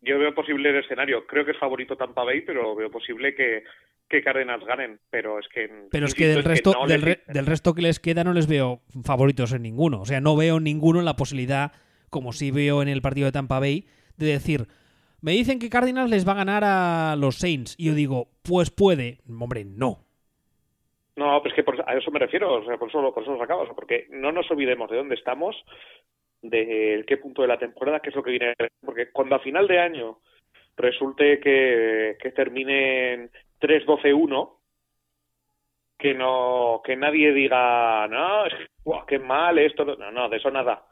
Speaker 2: Yo veo posible el escenario. Creo que es favorito Tampa Bay, pero veo posible que, que Cardinals ganen. Pero es que.
Speaker 1: Pero es que del resto,
Speaker 2: no
Speaker 1: del, re- resto que les queda no les veo favoritos en ninguno. O sea, no veo ninguno en la posibilidad, como sí veo en el partido de Tampa Bay, de decir, me dicen que Cardinals les va a ganar a los Saints. Y yo digo, pues puede. Hombre, no.
Speaker 2: No, pero es que por- a eso me refiero. O sea, por eso, por eso lo sacaba. o sea, porque no nos olvidemos de dónde estamos, de qué punto de la temporada, qué es lo que viene. Porque cuando a final de año resulte que, que terminen 3-12-1, que no que nadie diga, no, es qué mal esto. No, no, de eso nada.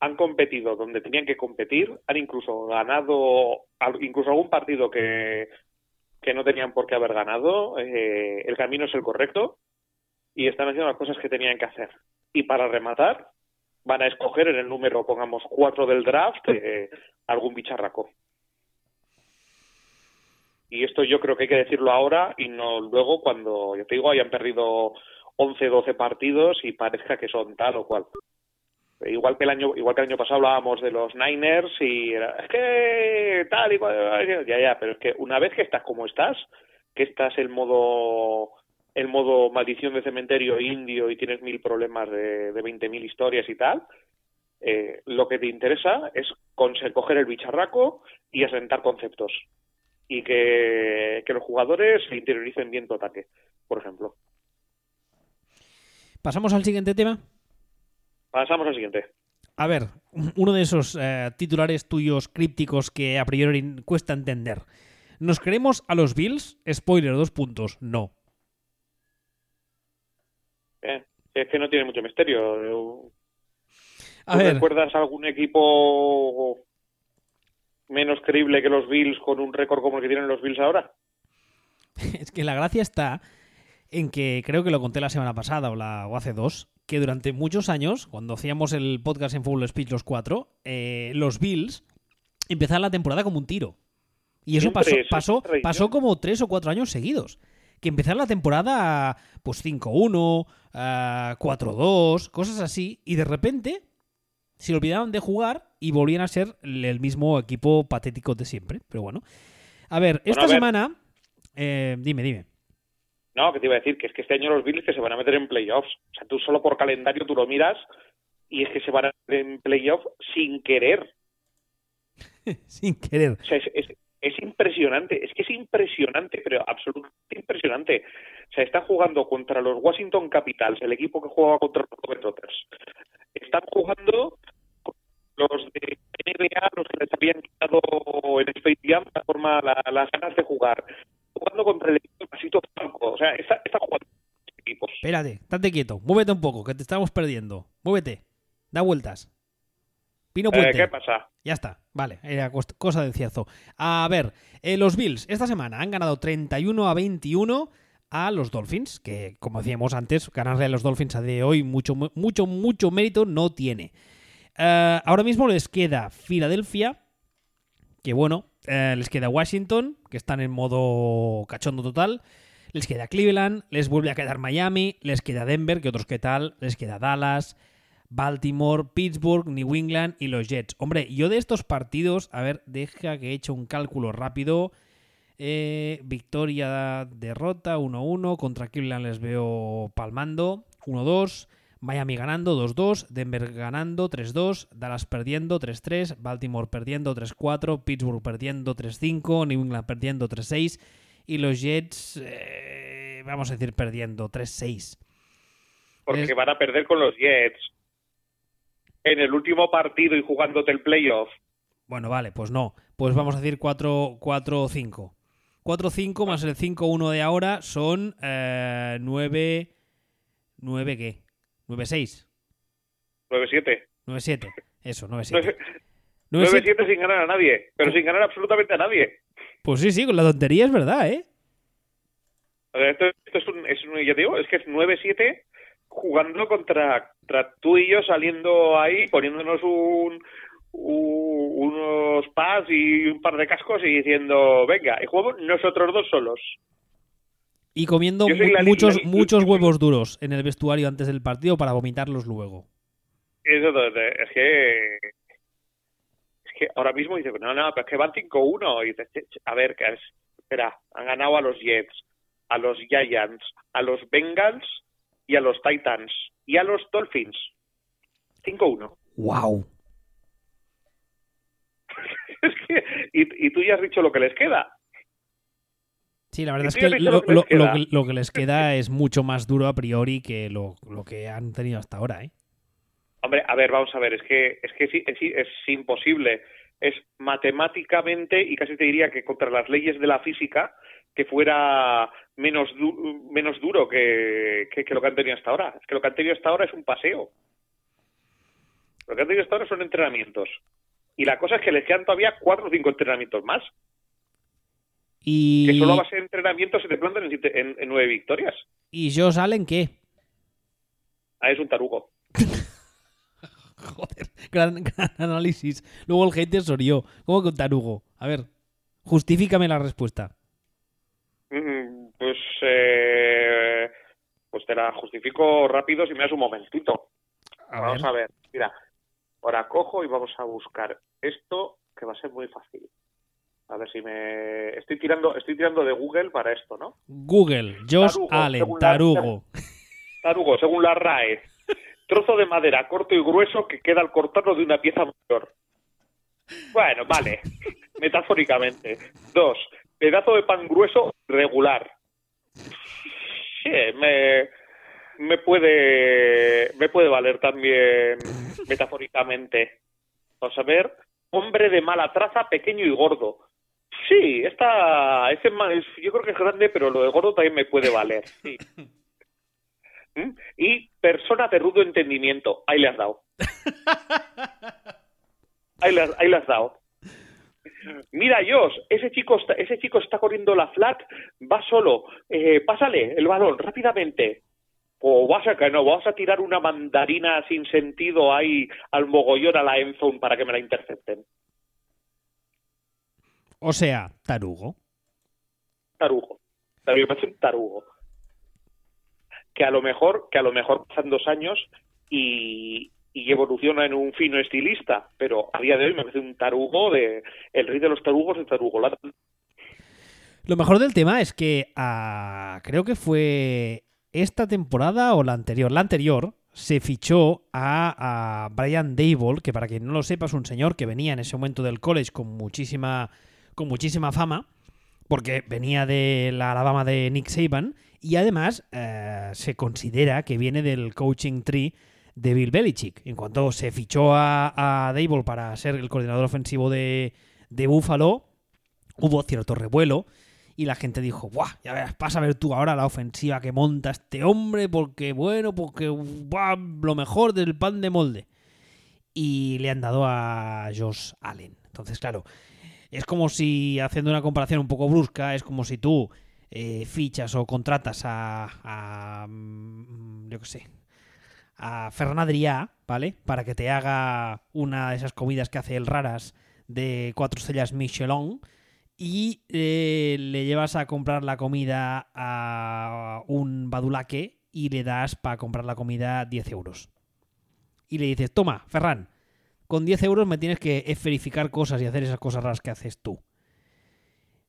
Speaker 2: Han competido donde tenían que competir, han incluso ganado incluso algún partido que, que no tenían por qué haber ganado. eh, el camino es el correcto y están haciendo las cosas que tenían que hacer. Y para rematar, van a escoger en el número, pongamos, 4 del draft, eh, algún bicharraco. Y esto yo creo que hay que decirlo ahora y no luego cuando, yo te digo, hayan perdido 11, 12 partidos y parezca que son tal o cual. Igual que el año, igual que el año pasado hablábamos de los Niners y era, es que tal y cual, ya, ya, pero es que una vez que estás como estás, que estás el modo el modo maldición de cementerio indio y tienes mil problemas de, de 20.000 historias y tal, eh, lo que te interesa es coger el bicharraco y asentar conceptos. Y que, que los jugadores se interioricen bien tu ataque, por ejemplo.
Speaker 1: Pasamos al siguiente tema.
Speaker 2: Pasamos al siguiente.
Speaker 1: A ver, uno de esos eh, titulares tuyos crípticos que a priori cuesta entender. ¿Nos creemos a los Bills? Spoiler, dos puntos. No.
Speaker 2: Eh, Es que no tiene mucho misterio.
Speaker 1: A
Speaker 2: ¿Tú
Speaker 1: ver,
Speaker 2: recuerdas algún equipo menos creíble que los Bills con un récord como el que tienen los Bills ahora?
Speaker 1: es que la gracia está en que creo que lo conté la semana pasada o, la, o hace dos, que durante muchos años, cuando hacíamos el podcast en Full Speech los cuatro, eh, los Bills empezaron la temporada como un tiro. Y eso
Speaker 2: Siempre,
Speaker 1: pasó, pasó como tres o cuatro años seguidos. Que empezaron la temporada pues 5-1, ah, 4-2, cosas así, y de repente se olvidaban de jugar y volvían a ser el mismo equipo patético de siempre. Pero bueno. A ver, esta
Speaker 2: a ver.
Speaker 1: semana... eh, dime, dime.
Speaker 2: No, que te iba a decir que es que este año los Bills que se van a meter en playoffs. O sea, tú solo por calendario tú lo miras y es que se van a meter en playoffs sin querer.
Speaker 1: Sin querer.
Speaker 2: O sea, es, es- es impresionante, es que es impresionante, pero absolutamente impresionante. O sea, está jugando contra los Washington Capitals, el equipo que jugaba contra los Globetrotters. Están jugando los de NBA, los que les habían quitado en Space Jam la forma, las ganas de jugar. Jugando contra el equipo de Pasito Franco. O sea, está, está jugando equipos.
Speaker 1: Espérate, estate quieto, muévete un poco, que te estamos perdiendo. Muévete, da vueltas. Pino
Speaker 2: Eh,
Speaker 1: Puente.
Speaker 2: ¿Qué pasa?
Speaker 1: Ya está, vale, era cosa del cierzo. A ver, eh, los Bills esta semana han ganado 31 a 21 a los Dolphins, que como decíamos antes, ganarle a los Dolphins a de hoy mucho, mu- mucho, mucho mérito no tiene. Eh, ahora mismo les queda Filadelfia, que bueno, les queda Washington, que están en modo cachondo total. Les queda Cleveland, les vuelve a quedar Miami, les queda Denver, que otros qué tal, les queda Dallas, Baltimore, Pittsburgh, New England y los Jets. Hombre, yo de estos partidos, a ver, deja que he hecho un cálculo rápido. Eh, victoria, derrota, 1-1. Contra Cleveland les veo palmando, 1-2. Miami ganando, 2-2. Denver ganando, 3-2. Dallas perdiendo, 3-3. Baltimore perdiendo, 3-4. Pittsburgh perdiendo, 3-5. New England perdiendo, 3-6. Y los Jets, eh, vamos a decir, perdiendo, 3-6.
Speaker 2: Porque
Speaker 1: Es-
Speaker 2: van a perder con los Jets. En el último partido y jugándote el playoff.
Speaker 1: Bueno, vale, pues no. Pues vamos a decir 4-5. 4-5 más el 5-1 de ahora son eh, 9... ¿9 qué? 9-6.
Speaker 2: 9-7.
Speaker 1: 9-7. Eso, 9-7. 9-7.
Speaker 2: 9-7 sin ganar a nadie. Pero sin ganar absolutamente a nadie.
Speaker 1: Pues sí, sí, con la tontería es verdad, ¿eh?
Speaker 2: Esto, esto es un, es un, ya te digo, es que es 9-7 jugando contra tú y yo saliendo ahí, poniéndonos un, unos pads y un par de cascos y diciendo, venga, y jugamos nosotros dos solos.
Speaker 1: Y comiendo mu-
Speaker 2: la-
Speaker 1: muchos,
Speaker 2: la-
Speaker 1: muchos huevos duros en el vestuario antes del partido para vomitarlos luego.
Speaker 2: Eso es que es que ahora mismo dice, no, no, pero es que van 5-1 y dices, "Che, che, a ver, que es, espera, han ganado a los Jets, a los Giants, a los Bengals y a los Titans y a los Dolphins. 5-1.
Speaker 1: ¡Wow!
Speaker 2: es que y, y tú ya has dicho lo que les queda.
Speaker 1: Sí, la verdad es que lo,
Speaker 2: lo que les
Speaker 1: lo- lo
Speaker 2: queda.
Speaker 1: que lo que les queda es mucho más duro a priori que lo, lo que han tenido hasta ahora, ¿eh?
Speaker 2: Hombre, a ver, vamos a ver, es que es que sí, es, es imposible. Es matemáticamente y casi te diría que contra las leyes de la física que fuera menos du- menos duro que, que, que lo que han tenido hasta ahora. Es que lo que han tenido hasta ahora es un paseo. Lo que han tenido hasta ahora son entrenamientos. Y la cosa es que les quedan todavía cuatro o cinco entrenamientos más.
Speaker 1: Y,
Speaker 2: Que solo a base de entrenamientos se te plantan en, siete- en- en nueve victorias.
Speaker 1: ¿Y Josh Allen qué?
Speaker 2: Ah, es un tarugo.
Speaker 1: Joder, gran, gran análisis. Luego el hater soy yo. ¿Cómo que un tarugo? A ver, justifícame la respuesta.
Speaker 2: Mm, Pues, eh, pues te la justifico rápido si me das un momentito.
Speaker 1: A
Speaker 2: vamos
Speaker 1: ver.
Speaker 2: a ver, mira, ahora cojo y vamos a buscar esto que va a ser muy fácil. A ver si me estoy tirando, estoy tirando de Google para esto, ¿no?
Speaker 1: Google, Josh
Speaker 2: Tarugo,
Speaker 1: Allen,
Speaker 2: según la-
Speaker 1: tarugo.
Speaker 2: Tarugo, según la RAE, trozo de madera corto y grueso que queda al cortarlo de una pieza mayor. Bueno, vale, metafóricamente. Dos, pedazo de pan grueso regular. Sí, me, me puede me puede valer también metafóricamente. Vamos a ver, hombre de mala traza, pequeño y gordo. Sí, esta, ese es- yo creo que es grande, pero lo de gordo también me puede valer. Sí. ¿Mm? Y persona de rudo entendimiento. Ahí le has dado. Ahí le ahí le has dado. Mira, Josh, ese chico está, ese chico está corriendo la flat, va solo, eh, pásale el balón rápidamente. O vas a que no, vas a tirar una mandarina sin sentido ahí al mogollón a la endzone para que me la intercepten.
Speaker 1: O sea, tarugo.
Speaker 2: Tarugo. Mí me parece un tarugo. Que a lo mejor, que a lo mejor pasan dos años y, y evoluciona en un fino estilista, pero a día de hoy me parece un tarugo de el rey de los tarugos de tarugo.
Speaker 1: Lo mejor del tema es que ah, creo que fue esta temporada o la anterior. La anterior se fichó a, a Brian Dable, que para quien no lo sepa es un señor que venía en ese momento del college con muchísima con muchísima fama, porque venía de la Alabama de Nick Saban, y además eh, se considera que viene del coaching tree de Bill Belichick. En cuanto se fichó a, a Dable para ser el coordinador ofensivo de, Buffalo, hubo cierto revuelo y la gente dijo, ¡buah! Ya verás, vas a ver tú ahora la ofensiva que monta este hombre, porque bueno, porque lo mejor del pan de molde. Y le han dado a Josh Allen. Entonces, claro, es como si, haciendo una comparación un poco brusca, es como si tú eh, fichas o contratas a, a mm, yo qué sé, a Ferran ¿vale? Para que te haga una de esas comidas que hace el raras de cuatro estrellas Michelin y eh, le llevas a comprar la comida a un badulaque y le das para comprar la comida 10 euros. Y le dices, toma, Ferran, con 10 euros me tienes que verificar cosas y hacer esas cosas raras que haces tú.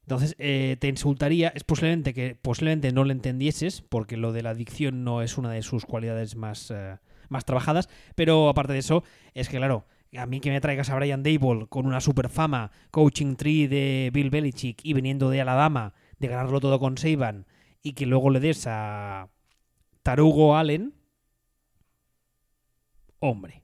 Speaker 1: Entonces eh, te insultaría, es posiblemente que posiblemente no le entendieses, porque lo de la adicción no es una de sus cualidades más, eh, más trabajadas, pero aparte de eso, es que claro, a mí que me traigas a Brian Dable con una super fama, coaching tree de Bill Belichick y viniendo de Alabama, de ganarlo todo con Saban, y que luego le des a Tarugo Allen, hombre.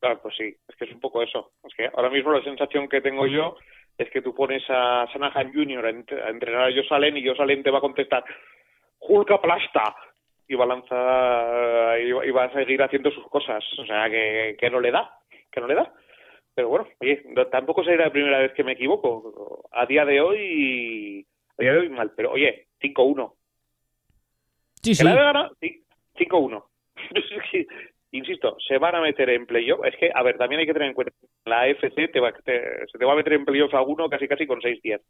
Speaker 2: Claro, pues sí, es que es un poco eso. Es que ahora mismo la sensación que tengo yo es que tú pones a Sanahan Jr. a, entrenar a Josh Allen y Josh Allen te va a contestar Hulk aplasta y va a lanzar y va a seguir haciendo sus cosas. O sea, que, que no le da, que no le da. Pero bueno, oye, tampoco sería la primera vez que me equivoco. A día de hoy, a día de hoy mal, pero oye, 5-1.
Speaker 1: Sí, sí.
Speaker 2: ¿Que la Sí, 5-1. Insisto, se van a meter en playoff. Es que, a ver, también hay que tener en cuenta, la AFC te va, se te va a meter en playoff a uno casi casi con 6-10.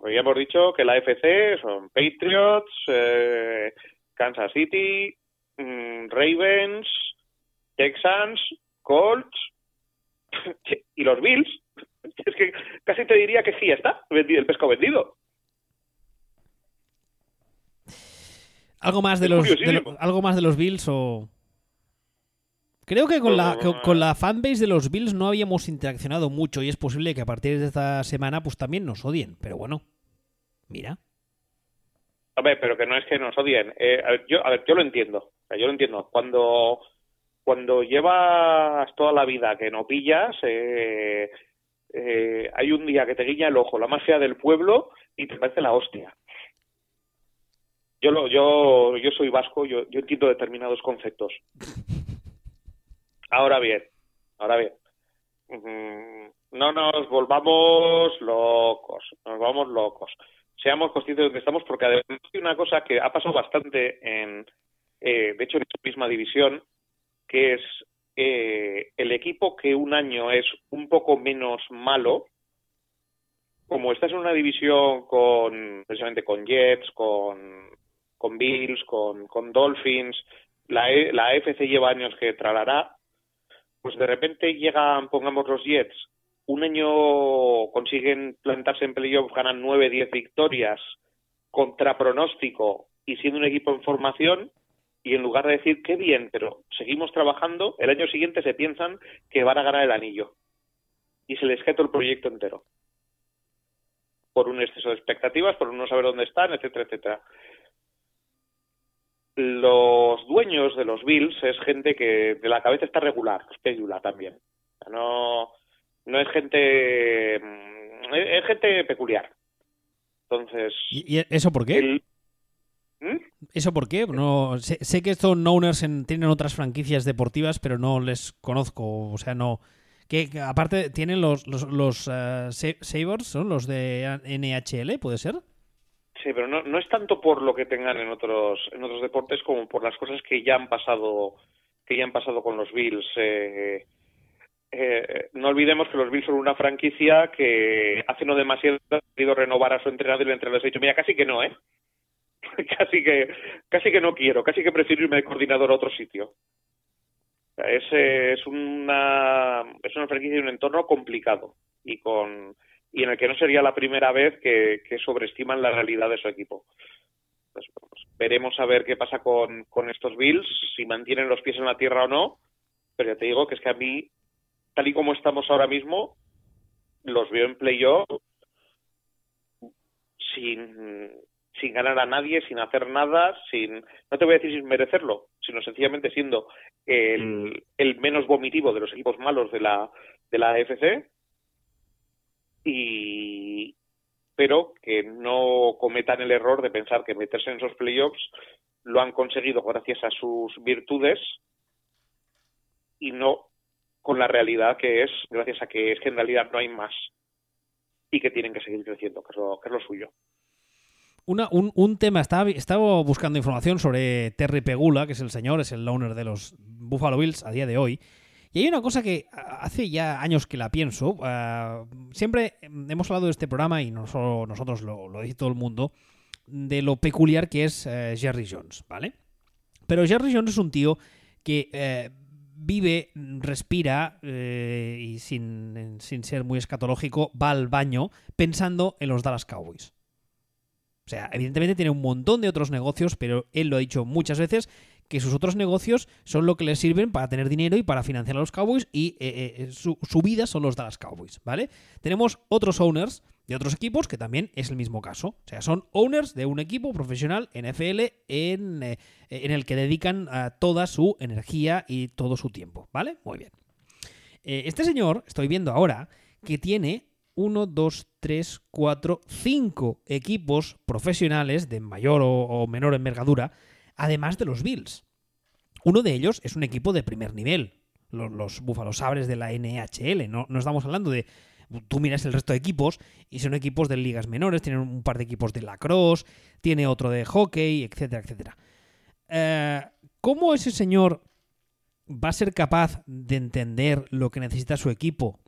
Speaker 2: Pues ya hemos dicho que la AFC son Patriots, eh, Kansas City, mm, Ravens, Texans, Colts y los Bills. Es que casi te diría que sí está, el pesco vendido.
Speaker 1: Algo más de, los, algo más de los Bills o Creo que con la, con la fanbase de los Bills no habíamos interaccionado mucho y es posible que a partir de esta semana pues también nos odien, pero bueno, mira.
Speaker 2: A ver, pero que no es que nos odien. Eh, a ver, yo, a ver, yo lo entiendo. yo lo entiendo. Cuando, cuando llevas toda la vida que no pillas, eh, eh, hay un día que te guiña el ojo, la más fea del pueblo, y te parece la hostia. Yo, lo, yo, yo soy vasco, yo, yo entiendo determinados conceptos. Ahora bien, ahora bien, no nos volvamos locos, nos vamos locos. Seamos conscientes de donde estamos, porque además hay una cosa que ha pasado bastante en, eh, de hecho, en esta misma división, que es eh, el equipo que un año es un poco menos malo, como estás en una división con, precisamente con Jets, con, con Bills, con, con Dolphins, la, e, la AFC lleva años que tralará, pues de repente llegan, pongamos los Jets, un año consiguen plantarse en playoff, ganan 9, 10 victorias contra pronóstico y siendo un equipo en formación, y en lugar de decir qué bien, pero seguimos trabajando, el año siguiente se piensan que van a ganar el anillo. Y se les queda el proyecto entero. Por un exceso de expectativas, por no saber dónde están, etcétera, etcétera los dueños de los Bills es gente que de la cabeza está regular, espédula también. No, no es gente, mm, es, gente peculiar. Entonces.
Speaker 1: ¿Y, eso por qué? ¿Mm? ¿Eso por qué? No, sé, que estos owners tienen otras franquicias deportivas, pero no les conozco. O sea, no. Que, aparte tienen los, los, los uh, Sabers, ¿son los de NHL, puede ser?
Speaker 2: Sí, pero no, no es tanto por lo que tengan en otros en otros deportes como por las cosas que ya han pasado que ya han pasado con los Bills. Eh, eh, no olvidemos que los Bills son una franquicia que hace no demasiado ha querido renovar a su entrenador y el entrenador ha dicho, mira, casi que no, ¿eh? casi que casi que no quiero, casi que prefiero irme de coordinador a otro sitio. Es, es una es una franquicia y un entorno complicado y con y en el que no sería la primera vez que, sobreestiman la realidad de su equipo. Pues, veremos a ver qué pasa con, con estos Bills, si mantienen los pies en la tierra o no, pero ya te digo que es que a mí, tal y como estamos ahora mismo, los veo en playoff sin, sin ganar a nadie, sin hacer nada, sin, no te voy a decir sin merecerlo, sino sencillamente siendo el, el menos vomitivo de los equipos malos de la, de la AFC y pero que no cometan el error de pensar que meterse en esos playoffs lo han conseguido gracias a sus virtudes y no con la realidad que es gracias a que es que en realidad no hay más y que tienen que seguir creciendo, que es lo, suyo.
Speaker 1: Una, un, un, tema, estaba, estaba, buscando información sobre Terry Pegula, que es el señor, es el owner de los Buffalo Bills a día de hoy. Y hay una cosa que hace ya años que la pienso. Uh, siempre hemos hablado de este programa, y no solo nosotros, lo, lo dice todo el mundo, de lo peculiar que es uh, Jerry Jones, ¿vale? Pero Jerry Jones es un tío que uh, vive, respira y sin, sin ser muy escatológico, va al baño pensando en los Dallas Cowboys. O sea, evidentemente tiene un montón de otros negocios, pero él lo ha dicho muchas veces que sus otros negocios son lo que le sirven para tener dinero y para financiar a los Cowboys y eh, eh, su, su, vida son los Dallas Cowboys, ¿vale? Tenemos otros owners de otros equipos que también es el mismo caso. O sea, son owners de un equipo profesional NFL en, eh, en el que dedican toda su energía y todo su tiempo, ¿vale? Muy bien. Eh, este señor, estoy viendo ahora, que tiene 1, 2, 3, 4, 5 equipos profesionales de mayor o, menor envergadura, además de los Bills. Uno de ellos es un equipo de primer nivel, los, los Buffalo Sabres de la NHL. No, no, estamos hablando de. Tú miras el resto de equipos y son equipos de ligas menores, tienen un par de equipos de lacrosse, tiene otro de hockey, etcétera, etcétera. Eh, ¿Cómo ese señor va a ser capaz de entender lo que necesita su equipo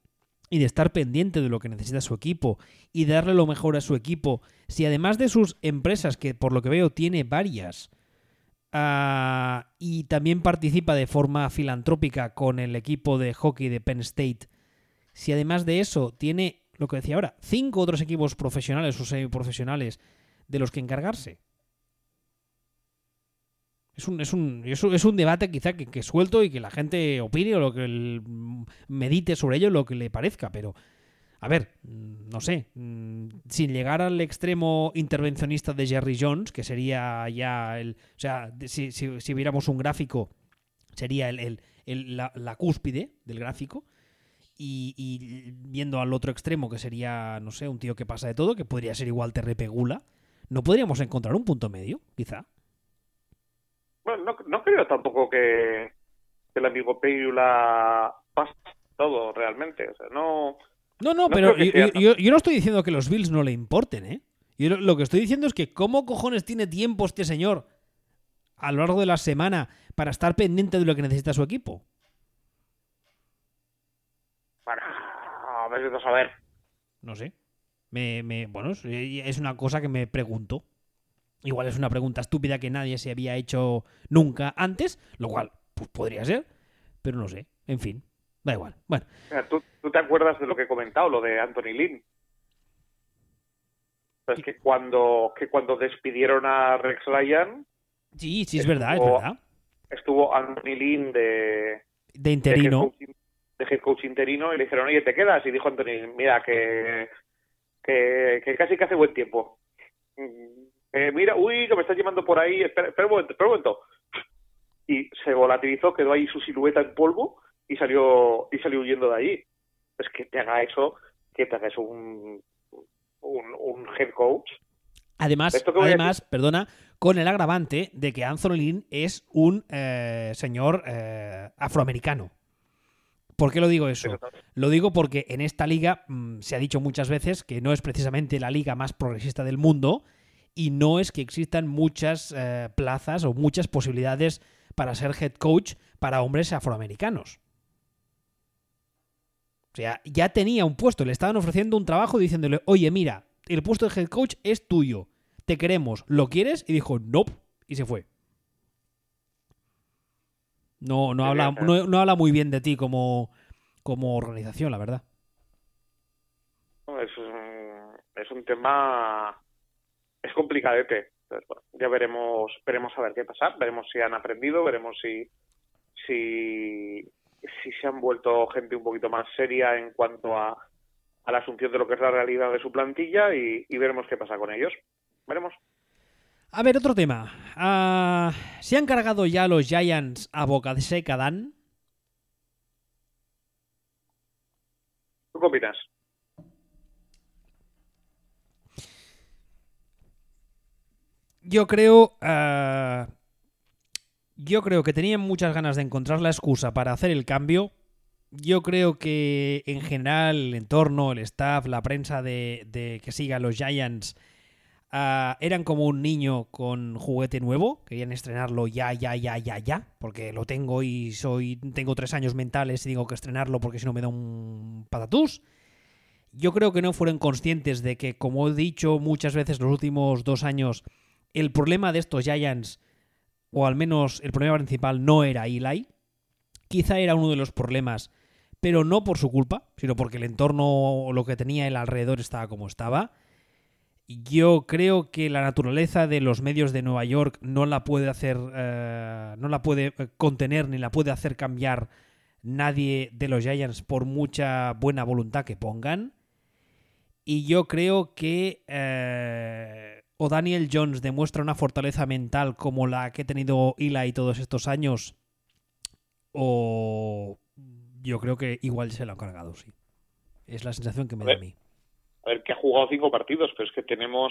Speaker 1: y de estar pendiente de lo que necesita su equipo y darle lo mejor a su equipo, si además de sus empresas, que por lo que veo tiene varias, uh, y también participa de forma filantrópica con el equipo de hockey de Penn State, si además de eso tiene, lo que decía ahora, cinco otros equipos profesionales o semiprofesionales de los que encargarse. Es un, es un, es un debate quizá que, que, suelto y que la gente opine o lo que el, medite sobre ello lo que le parezca, pero a ver, no sé, sin llegar al extremo intervencionista de Jerry Jones, que sería ya el, o sea, si, si, viéramos un gráfico, sería el, el, la, cúspide del gráfico, y, viendo al otro extremo, que sería, no sé, un tío que pasa de todo, que podría ser igual Terry Gula, ¿no podríamos encontrar un punto medio, quizá?
Speaker 2: Bueno, no, creo tampoco que, que el amigo Pegula pase todo realmente. O sea, no.
Speaker 1: No, no, no pero yo, yo, yo, no estoy diciendo que los Bills no le importen, ¿eh? Yo lo, lo, que estoy diciendo es que ¿cómo cojones tiene tiempo este señor a lo largo de la semana para estar pendiente de lo que necesita su equipo?
Speaker 2: Bueno, a ver, a ver.
Speaker 1: No sé. Me, me, bueno, es una cosa que me pregunto. Igual es una pregunta estúpida que nadie se había hecho nunca antes, lo cual pues, podría ser, pero no sé. En fin, da igual. Bueno.
Speaker 2: ¿Tú, ¿Tú, te acuerdas de lo que he comentado, lo de Anthony Lynn? Es que cuando, que cuando despidieron a Rex Ryan.
Speaker 1: Sí, sí, es estuvo, verdad, es verdad.
Speaker 2: Estuvo Anthony Lynn de.
Speaker 1: De interino.
Speaker 2: De head, coach, de head coach interino y le dijeron, oye, ¿te quedas? Y dijo Anthony, mira, que, que, que casi que hace buen tiempo eh, mira, uy, que me estás llamando por ahí, espera, espera un momento, espera un momento. Y se volatilizó, quedó ahí su silueta en polvo y salió y salió huyendo de ahí. Es que te haga eso, que te hagas un, un, un head coach.
Speaker 1: Además, además perdona, con el agravante de que Anthony Lynn es un eh, señor eh, afroamericano. ¿Por qué lo digo eso? Lo digo porque en esta liga mmm, se ha dicho muchas veces que no es precisamente la liga más progresista del mundo, y no es que existan muchas eh, plazas o muchas posibilidades para ser head coach para hombres afroamericanos. O sea, ya tenía un puesto, le estaban ofreciendo un trabajo diciéndole, oye, mira, el puesto de head coach es tuyo, te queremos, ¿lo quieres? Y dijo, no, nope, y se fue. No, no, habla, no, no habla muy bien de ti como, como organización, la verdad.
Speaker 2: Es un, es un tema es complicadete. Entonces, bueno, ya veremos, veremos a ver qué pasa, veremos si han aprendido, veremos si, si, si se han vuelto gente un poquito más seria en cuanto a, a la asunción de lo que es la realidad de su plantilla y, veremos qué pasa con ellos. Veremos.
Speaker 1: A ver, otro tema. Ah, ¿Se han cargado ya los Giants a boca de seca, Dan?
Speaker 2: ¿Tú qué opinas?
Speaker 1: Yo creo. Ah, yo creo que tenían muchas ganas de encontrar la excusa para hacer el cambio. Yo creo que en general el entorno, el staff, la prensa de, que siga los Giants ah, eran como un niño con juguete nuevo. Querían estrenarlo ya, ya, ya, ya, ya. Porque lo tengo y soy tengo tres años mentales y tengo que estrenarlo porque si no me da un patatús. Yo creo que no fueron conscientes de que, como he dicho muchas veces los últimos dos años, el problema de estos Giants o al menos el problema principal no era Eli. Quizá era uno de los problemas, pero no por su culpa, sino porque el entorno o lo que tenía el alrededor estaba como estaba. Yo creo que la naturaleza de los medios de Nueva York no la puede hacer, eh, no la puede eh, contener ni la puede hacer cambiar nadie de los Giants por mucha buena voluntad que pongan. Y yo creo que eh, o Daniel Jones demuestra una fortaleza mental como la que ha tenido Eli todos estos años, o yo creo que igual se lo ha cargado, sí. Es la sensación que me da a mí.
Speaker 2: A ver, que ha jugado cinco partidos, pero es que tenemos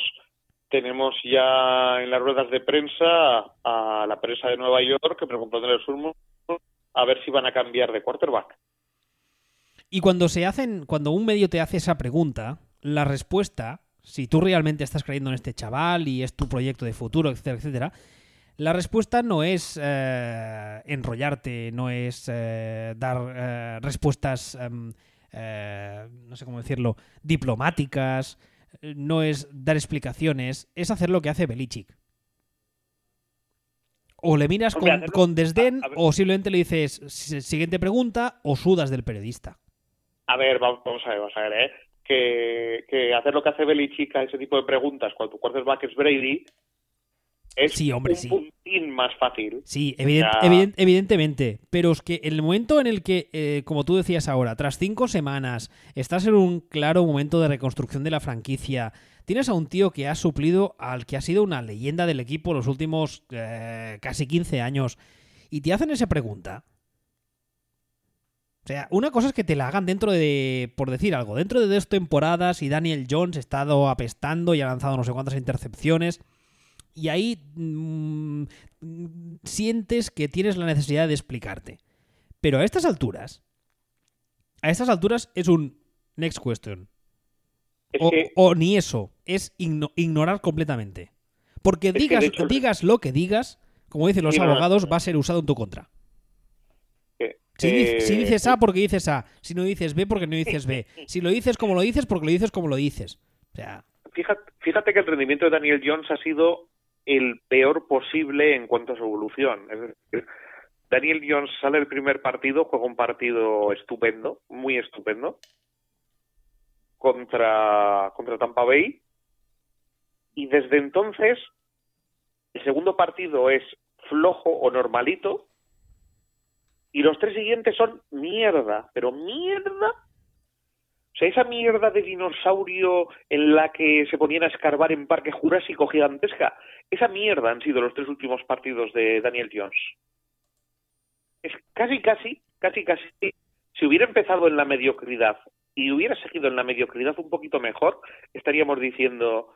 Speaker 2: tenemos ya en las ruedas de prensa a la prensa de Nueva York que preguntó en el surmo a ver si van a cambiar de quarterback.
Speaker 1: Y cuando se hacen, cuando un medio te hace esa pregunta, la respuesta si tú realmente estás creyendo en este chaval y es tu proyecto de futuro, etcétera, etcétera, la respuesta no es eh, enrollarte, no es eh, dar eh, respuestas, em, no sé cómo decirlo, diplomáticas, no es dar explicaciones, es hacer lo que hace Belichick. O le miras con, desdén o simplemente le dices siguiente pregunta o sudas del periodista.
Speaker 2: A ver, vamos a ver, vamos a ver, ¿eh? Que, hacer lo que hace Belichick a ese tipo de preguntas cuando tu quarterback es Brady es
Speaker 1: sí, hombre,
Speaker 2: un sí. más fácil.
Speaker 1: Sí, evidentemente. Pero es que el momento en el que, eh, como tú decías ahora, tras cinco semanas, estás en un claro momento de reconstrucción de la franquicia, tienes a un tío que ha suplido al que ha sido una leyenda del equipo los últimos eh, casi 15 años, y te hacen esa pregunta, o sea, una cosa es que te la hagan dentro de, por decir algo, dentro de dos temporadas y Daniel Jones ha estado apestando y ha lanzado no sé cuántas intercepciones. Y ahí mm, sientes que tienes la necesidad de explicarte. Pero a estas alturas, a estas alturas es un next question. O, ni eso, es ignorar completamente. Porque digas, digas lo que digas, como dicen los abogados, va a ser usado en tu contra. Si, dices A, porque dices A. Si no dices B, porque no dices B. Si lo dices como lo dices, porque lo dices como lo dices. O sea...
Speaker 2: fíjate, que el rendimiento de Daniel Jones ha sido el peor posible en cuanto a su evolución. Daniel Jones sale el primer partido, juega un partido estupendo, muy estupendo, contra, contra Tampa Bay. Y desde entonces, el segundo partido es flojo o normalito, y los tres siguientes son mierda, pero mierda. O sea, esa mierda de dinosaurio en la que se ponían a escarbar en Parque Jurásico gigantesca, esa mierda han sido los tres últimos partidos de Daniel Jones. Es casi, casi, casi, casi. Si hubiera empezado en la mediocridad y hubiera seguido en la mediocridad un poquito mejor, estaríamos diciendo,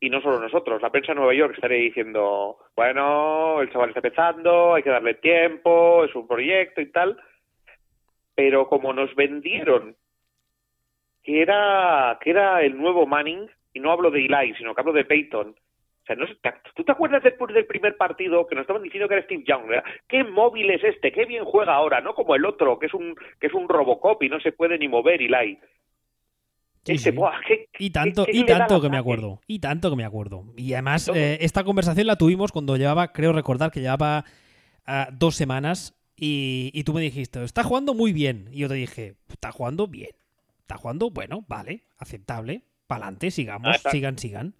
Speaker 2: y no solo nosotros, la prensa de Nueva York estaría diciendo, bueno, el chaval está empezando, hay que darle tiempo, es un proyecto y tal, pero como nos vendieron que era que era el nuevo Manning, y no hablo de Eli, sino que hablo de Peyton, o sea, no ¿tú te acuerdas después del primer partido que nos estaban diciendo que era Steve Young? ¿Qué móvil es este? ¿Qué bien juega ahora? No como el otro, que es un que es un Robocop y no se puede ni mover Eli
Speaker 1: y tanto, y tanto que me acuerdo. Y tanto que me acuerdo. Y además, eh, esta conversación la tuvimos cuando llevaba, creo recordar que llevaba ah, dos semanas y, tú me dijiste, está jugando muy bien. Y yo te dije, está jugando bien. Está jugando, bueno, vale, aceptable. Para adelante, sigamos, sigan, sigan.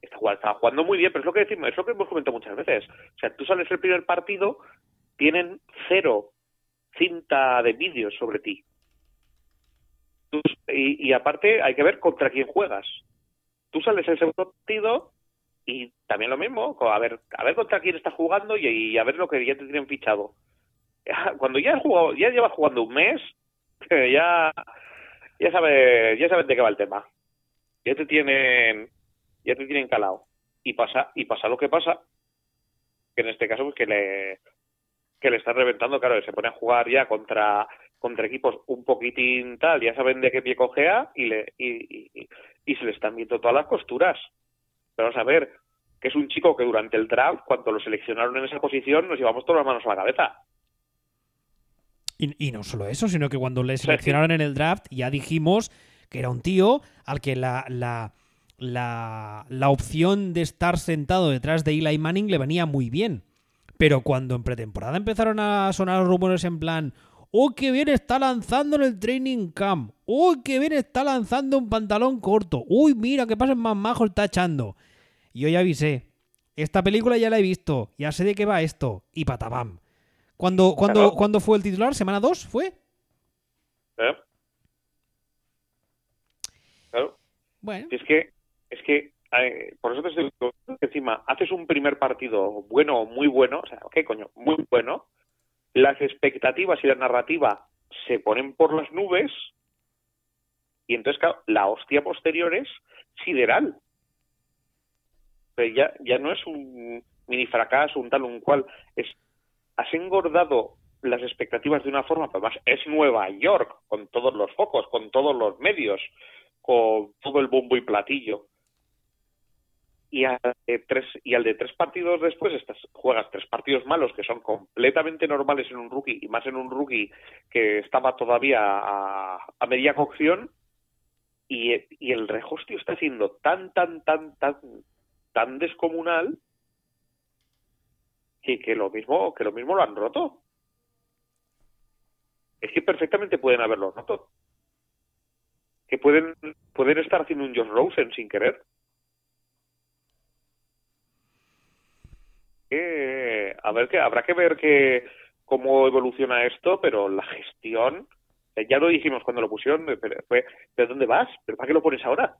Speaker 2: está, jugando muy bien, pero es lo que decimos, es lo que hemos comentado muchas veces. O sea, tú sales el primer partido, tienen cero cinta de vídeos sobre ti y, y aparte hay que ver contra quién juegas. Tú sales el segundo partido y también lo mismo, a ver, a ver contra quién está jugando y, a ver lo que ya te tienen fichado. Cuando ya has jugado, ya llevas jugando un mes, ya ya sabes, ya sabes de qué va el tema. Ya te tienen ya te tienen calado. Y pasa y pasa lo que pasa, que en este caso pues que le que le están reventando, claro, se pone a jugar ya contra contra equipos un poquitín tal, ya saben de qué pie cojea y le y, y, y se le están viendo todas las costuras. Pero vamos a ver, que es un chico que durante el draft, cuando lo seleccionaron en esa posición, nos llevamos todas las manos a la cabeza.
Speaker 1: Y, y no solo eso, sino que cuando le seleccionaron en el draft ya dijimos que era un tío al que la, la, la, la opción de estar sentado detrás de Eli Manning le venía muy bien. Pero cuando en pretemporada empezaron a sonar rumores en plan, ¡Oh, qué bien está lanzando en el training camp! ¡Oh, qué bien está lanzando un pantalón corto! ¡Uy, mira, qué pases más majo está echando! Y yo ya avisé. Esta película ya la he visto, ya sé de qué va esto. Y patabam. ¿Cuándo,
Speaker 2: Claro.
Speaker 1: ¿cuándo fue el titular? ¿Semana 2 fue?
Speaker 2: ¿eh? Claro.
Speaker 1: Bueno.
Speaker 2: Es que, es que, eh, por eso te estoy diciendo que encima, haces un primer partido bueno, muy bueno, o sea, ¿qué coño? Muy bueno, las expectativas y la narrativa se ponen por las nubes y entonces, claro, la hostia posterior es sideral. Ya, ya no es un mini fracaso, un tal, un cual, es, has engordado las expectativas de una forma, además es Nueva York, con todos los focos, con todos los medios, con todo el bombo y platillo. Y al de tres, y al de tres partidos después estás, juegas tres partidos malos que son completamente normales en un rookie y más en un rookie que estaba todavía a, a media cocción y, y el rejostio está siendo tan, tan, tan, tan, tan descomunal que, que lo mismo, que lo mismo lo han roto. Es que perfectamente pueden haberlo roto. Que pueden, pueden estar haciendo un Josh Rosen sin querer. Eh, a ver que habrá que ver que cómo evoluciona esto, pero la gestión, eh, ya lo dijimos cuando lo pusieron, eh, pero, fue, ¿pero dónde vas? ¿Pero para qué lo pones ahora?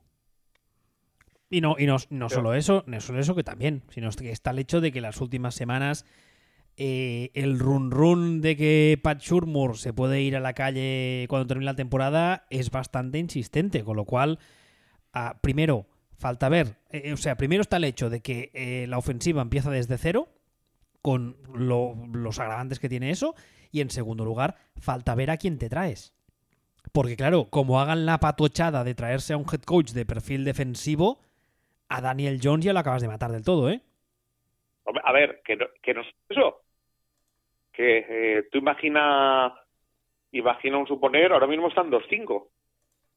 Speaker 1: Y no, y no, no
Speaker 2: Pero-
Speaker 1: solo eso, no solo eso que también, sino que está el hecho de que las últimas semanas eh, el run run de que Pat Shurmur se puede ir a la calle cuando termine la temporada es bastante insistente, con lo cual, ah, primero, falta ver, eh, o sea, primero está el hecho de que eh, la ofensiva empieza desde cero, con lo- los agravantes que tiene eso, y en segundo lugar, falta ver a quién te traes. Porque claro, como hagan la patochada de traerse a un head coach de perfil defensivo, a Daniel Jones ya lo acabas de matar del todo, ¿eh?
Speaker 2: A ver, que no, que no es eso. Que eh, tú imagina, imagina un suponer, ahora mismo están 2-5.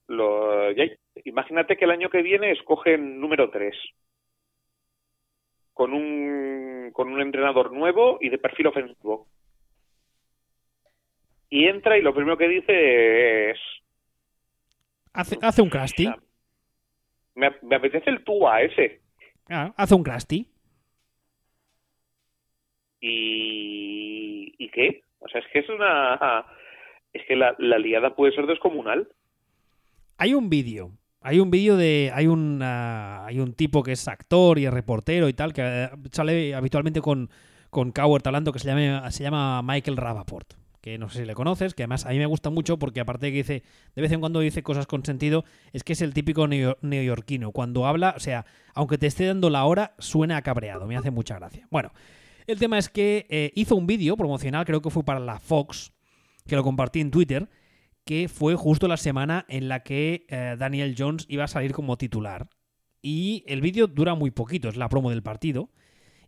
Speaker 2: Lo- ya- imagínate que el año que viene escogen número 3. Con un, con un entrenador nuevo y de perfil ofensivo. Y entra y lo primero que dice es...
Speaker 1: Hace, hace un crusty.
Speaker 2: Me, me apetece el Tua ese.
Speaker 1: Ah, hace un crusty.
Speaker 2: ¿Y, ¿Y qué? O sea, es que es una... Es que la, la liada puede ser descomunal.
Speaker 1: Hay un vídeo. Hay un vídeo de. Hay un, ah, hay un tipo que es actor y es reportero y tal, que eh, sale habitualmente con, con Coward hablando, que se llama, se llama Michael Rapaport. Que no sé si le conoces, que además a mí me gusta mucho porque, aparte de que dice, de vez en cuando dice cosas con sentido, es que es el típico neo- neoyorquino. Cuando habla, o sea, aunque te esté dando la hora, suena cabreado. Me hace mucha gracia. Bueno, el tema es que eh, hizo un vídeo promocional, creo que fue para la Fox, que lo compartí en Twitter, que fue justo la semana en la que eh, Daniel Jones iba a salir como titular. Y el vídeo dura muy poquito, es la promo del partido.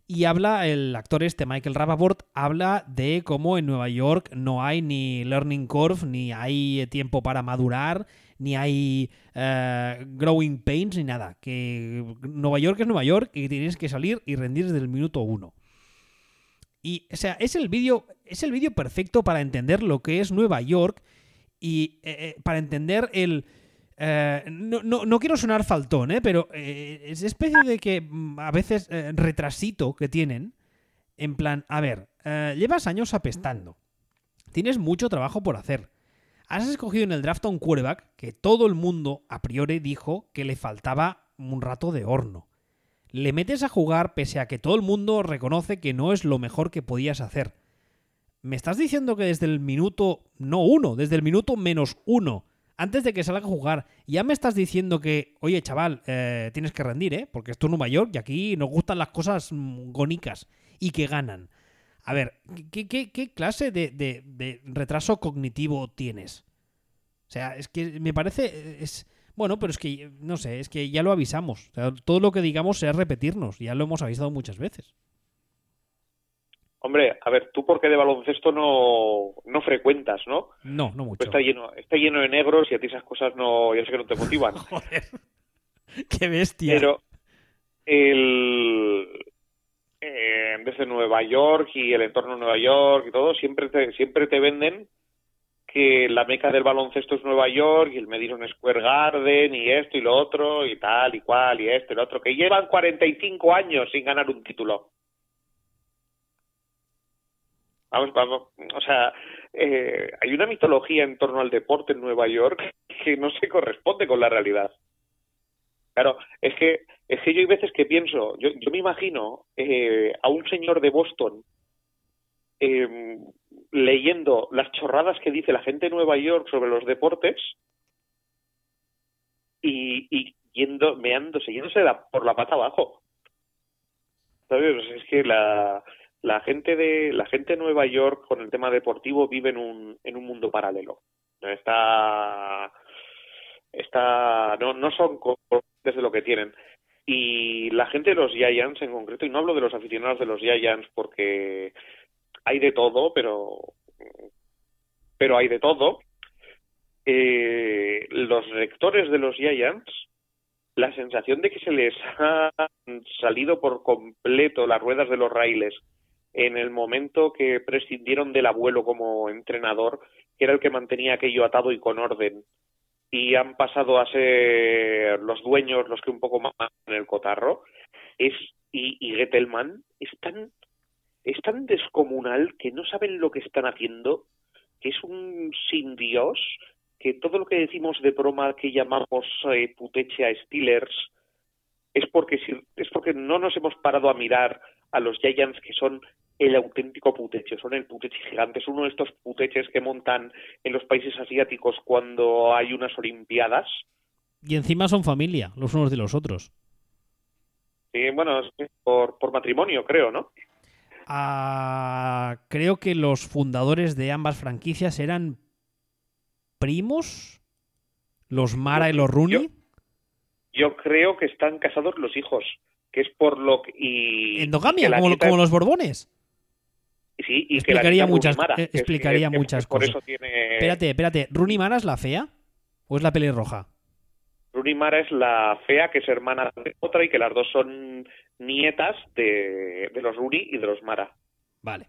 Speaker 1: Y habla, el actor este, Michael Rapaport, habla de cómo en Nueva York no hay ni learning curve, ni hay eh, tiempo para madurar, ni hay eh, growing pains, ni nada. Que Nueva York es Nueva York y tienes que salir y rendir desde el minuto uno. Y, o sea, es el es el vídeo perfecto para entender lo que es Nueva York y eh, eh, para entender el... eh, no, no- no quiero sonar faltón, ¿eh? pero eh, es especie de que mm, a veces retrasito que tienen, en plan, a ver, llevas años apestando, tienes mucho trabajo por hacer, Has escogido en el draft a un quarterback que todo el mundo a priori dijo que le faltaba un rato de horno. Le metes a jugar pese a que todo el mundo reconoce que no es lo mejor que podías hacer. ¿Me estás diciendo que desde el minuto, no uno, desde el minuto menos uno, antes de que salga a jugar, ya me estás diciendo que, oye chaval, eh, tienes que rendir, ¿eh? Porque es Nueva York y aquí nos gustan las cosas mm, gónicas y que ganan. A ver, ¿qué, clase de, retraso cognitivo tienes? O sea, es que me parece... Es, bueno, pero es que, no sé, es que ya lo avisamos. todo lo que digamos es repetirnos. Ya lo hemos avisado muchas veces.
Speaker 2: Hombre, a ver, tú porque de baloncesto no, no frecuentas, ¿no?
Speaker 1: No, no mucho.
Speaker 2: está lleno, está lleno de negros y a ti esas cosas no, ya sé que no te motivan.
Speaker 1: Joder, qué bestia.
Speaker 2: Pero el, eh, desde Nueva York y el entorno de Nueva York y todo, siempre te, siempre te venden que la meca del baloncesto es Nueva York y el Madison Square Garden y esto y lo otro y tal y cual y esto y lo otro, que llevan 45 años sin ganar un título. Vamos, vamos, o sea, eh, hay una mitología en torno al deporte en Nueva York que no se corresponde con la realidad. Claro, es que es que yo hay veces que pienso, yo, yo me imagino eh, a un señor de Boston eh, leyendo las chorradas que dice la gente de Nueva York sobre los deportes y, y yendo, meándose, yéndose por la pata abajo. ¿Sabes? Es que la, la gente de la gente de Nueva York con el tema deportivo vive en un, en un mundo paralelo. Está está no, no son desde lo que tienen. Y la gente de los Giants en concreto, y no hablo de los aficionados de los Giants porque hay de todo, pero, pero hay de todo. Eh, los rectores de los Giants, la sensación de que se les han salido por completo las ruedas de los raíles en el momento que prescindieron del abuelo como entrenador, que era el que mantenía aquello atado y con orden, y han pasado a ser los dueños los que un poco más en el cotarro, es y, y Gettelman es tan es tan descomunal que no saben lo que están haciendo, que es un sin Dios, que todo lo que decimos de broma que llamamos eh, puteche a Steelers es porque, es porque no nos hemos parado a mirar a los Giants que son el auténtico puteche, son el puteche gigante, es uno de estos puteches que montan en los países asiáticos cuando hay unas olimpiadas.
Speaker 1: Y encima son familia, los unos de los otros.
Speaker 2: Sí, bueno, por, por matrimonio, creo, ¿no?
Speaker 1: creo que los fundadores de ambas franquicias eran primos, los Mara y los Rooney.
Speaker 2: Yo, creo que están casados los hijos, que es por lo que... Y,
Speaker 1: Endogamia, como, los Borbones.
Speaker 2: Sí, y
Speaker 1: explicaría
Speaker 2: que
Speaker 1: muchas,
Speaker 2: Mara,
Speaker 1: explicaría muchas cosas. Espérate, espérate, ¿Rooney Mara es la fea o es la pelirroja?
Speaker 2: Rooney Mara es la fea que es hermana de otra y que las dos son nietas de, los Ruri y de los Mara.
Speaker 1: Vale.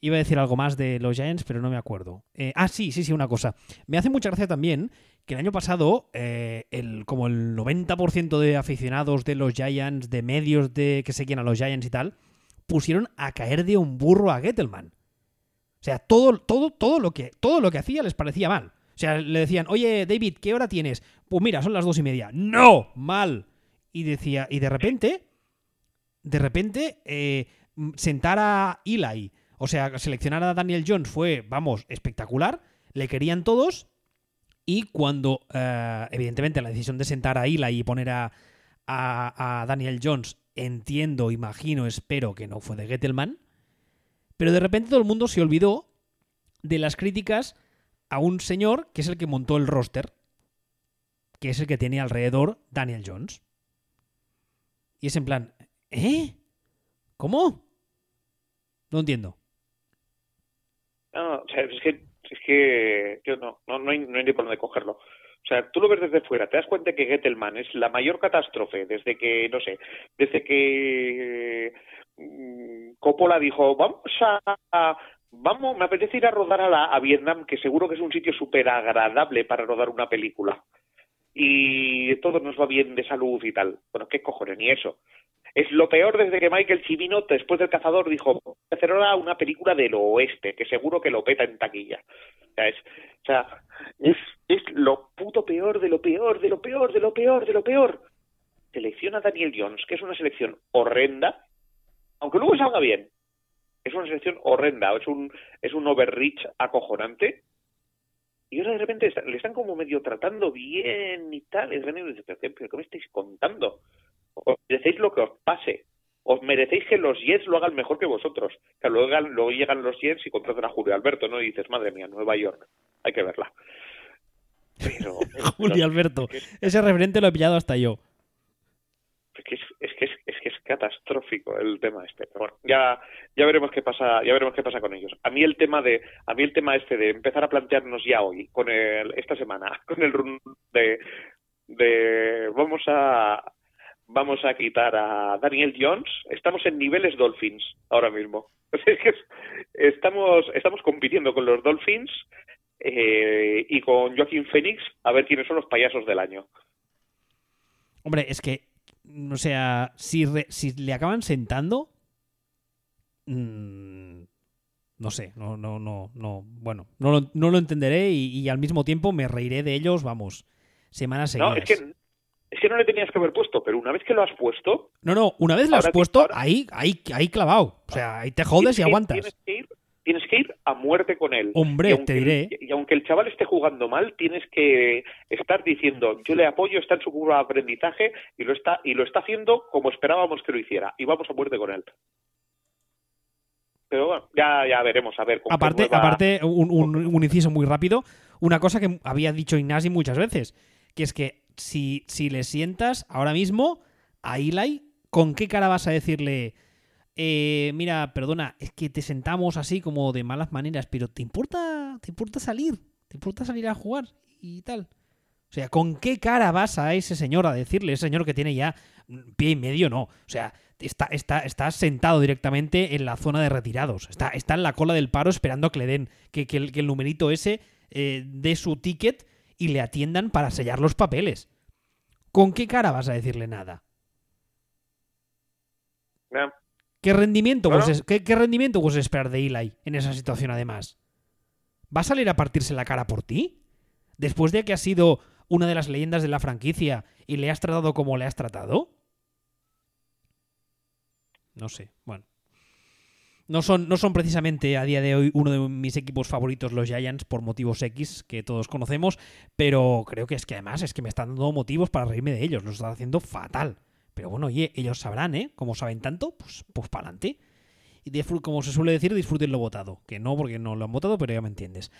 Speaker 1: iba a decir algo más de los Giants, pero no me acuerdo. Eh, ah, sí, sí, sí, una cosa. Me hace mucha gracia también que el año pasado, eh, el, como el 90% de aficionados de los Giants, de medios de que seguían a los Giants y tal, pusieron a caer de un burro a Gettelman. O sea, todo, todo, todo, lo que, todo lo que hacía les parecía mal. O sea, le decían, oye, David, ¿qué hora tienes? Pues mira, son las dos y media. ¡No! Mal y decía, y de repente, de repente, eh, sentar a Eli, o sea, seleccionar a Daniel Jones fue, vamos, espectacular, le querían todos, y cuando, eh, evidentemente, la decisión de sentar a Eli y poner a, a, Daniel Jones, entiendo, imagino, espero que no fue de Gettelman, pero de repente todo el mundo se olvidó de las críticas a un señor que es el que montó el roster, que es el que tiene alrededor Daniel Jones. Y es en plan, ¿eh? ¿Cómo? No entiendo.
Speaker 2: No, o sea, es que, es que yo no, no, no, hay, no hay por dónde cogerlo. O sea, tú lo ves desde fuera, te das cuenta que Gettelman es la mayor catástrofe desde que, no sé, desde que mm, Coppola dijo, vamos a, vamos, me apetece ir a rodar a, la, a Vietnam, que seguro que es un sitio súper agradable para rodar una película y todo nos va bien de salud y tal. Bueno, qué cojones, ni eso. es lo peor desde que Michael Cimino, después del Cazador, dijo, voy a hacer ahora una película del oeste, que seguro que lo peta en taquilla. Es, o sea, es, es lo puto peor de lo peor, de lo peor, de lo peor, de lo peor. Selecciona a Daniel Jones, que es una selección horrenda, aunque luego salga bien. Es una selección horrenda, es un, es un overreach acojonante. Y ahora de repente le están como medio tratando bien y tal. Y de repente dices, ¿pero qué, qué me estáis contando? Os merecéis lo que os pase. Os merecéis que los Jets lo hagan mejor que vosotros. Que luego, llegan- luego llegan los Jets y contratan a Julio Alberto, ¿no? Y dices, madre mía, Nueva York, hay que verla. Pero,
Speaker 1: Julio Alberto.
Speaker 2: Es que,
Speaker 1: Ese referente lo he pillado hasta yo.
Speaker 2: es que es, es que es, es que es catastrófico el tema este. Pero bueno, ya, ya veremos qué pasa, ya veremos qué pasa con ellos. A mí el tema de, a mí el tema este de empezar a plantearnos ya hoy, con el, esta semana, con el run de, de vamos a vamos a quitar a Daniel Jones, estamos en niveles Dolphins ahora mismo. Estamos, estamos compitiendo con los Dolphins eh, y con Joaquín Phoenix a ver quiénes son los payasos del año.
Speaker 1: Hombre, es que, o sea, si, re- si le acaban sentando, mm, no sé, no, no, no, no, bueno, no lo, no lo entenderé y, y al mismo tiempo me reiré de ellos, vamos, semanas seguidas.
Speaker 2: No, es que, es que no le tenías que haber puesto, pero una vez que lo has puesto,
Speaker 1: No, no, una vez lo has puesto,
Speaker 2: ahora-
Speaker 1: ahí, ahí, ahí clavado. O sea, ahí te jodes y aguantas.
Speaker 2: Tienes que, ir, tienes que ir a muerte con él.
Speaker 1: Hombre,
Speaker 2: aunque
Speaker 1: te diré.
Speaker 2: y aunque el chaval esté jugando mal, tienes que estar diciendo, yo le apoyo, está en su curva de aprendizaje y lo está y lo está haciendo como esperábamos que lo hiciera y vamos a muerte con él. Pero bueno, ya, ya veremos, a ver. con
Speaker 1: Aparte,
Speaker 2: nueva-
Speaker 1: aparte un, un- un inciso muy rápido, una cosa que había dicho Ignasi muchas veces, que es que si, si le sientas ahora mismo a Eli, ¿con qué cara vas a decirle, eh, mira, perdona, es que te sentamos así como de malas maneras, pero ¿te importa, te importa salir? ¿Te importa salir a jugar y tal? O sea, ¿con qué cara vas a ese señor a decirle, ese señor que tiene ya pie y medio? No. O sea, está, está, está sentado directamente en la zona de retirados. Está, está en la cola del paro esperando que le den, que, que el, numerito ese eh, dé su ticket y le atiendan para sellar los papeles. ¿Con qué cara vas a decirle nada? ¿Qué rendimiento, puedes, qué, qué rendimiento puedes esperar de Eli en esa situación además? ¿Va a salir a partirse la cara por ti? Después de que has sido una de las leyendas de la franquicia y le has tratado como le has tratado? No sé, bueno. No son, no son precisamente a día de hoy uno de mis equipos favoritos los Giants por motivos X que todos conocemos, pero creo que es que además es que me están dando motivos para reírme de ellos, lo están haciendo fatal. Pero bueno, oye, ellos sabrán, ¿eh? Como saben tanto, pues, pues para adelante. Y como se suele decir, disfruten lo votado. Que no, porque no lo han votado, pero ya me entiendes.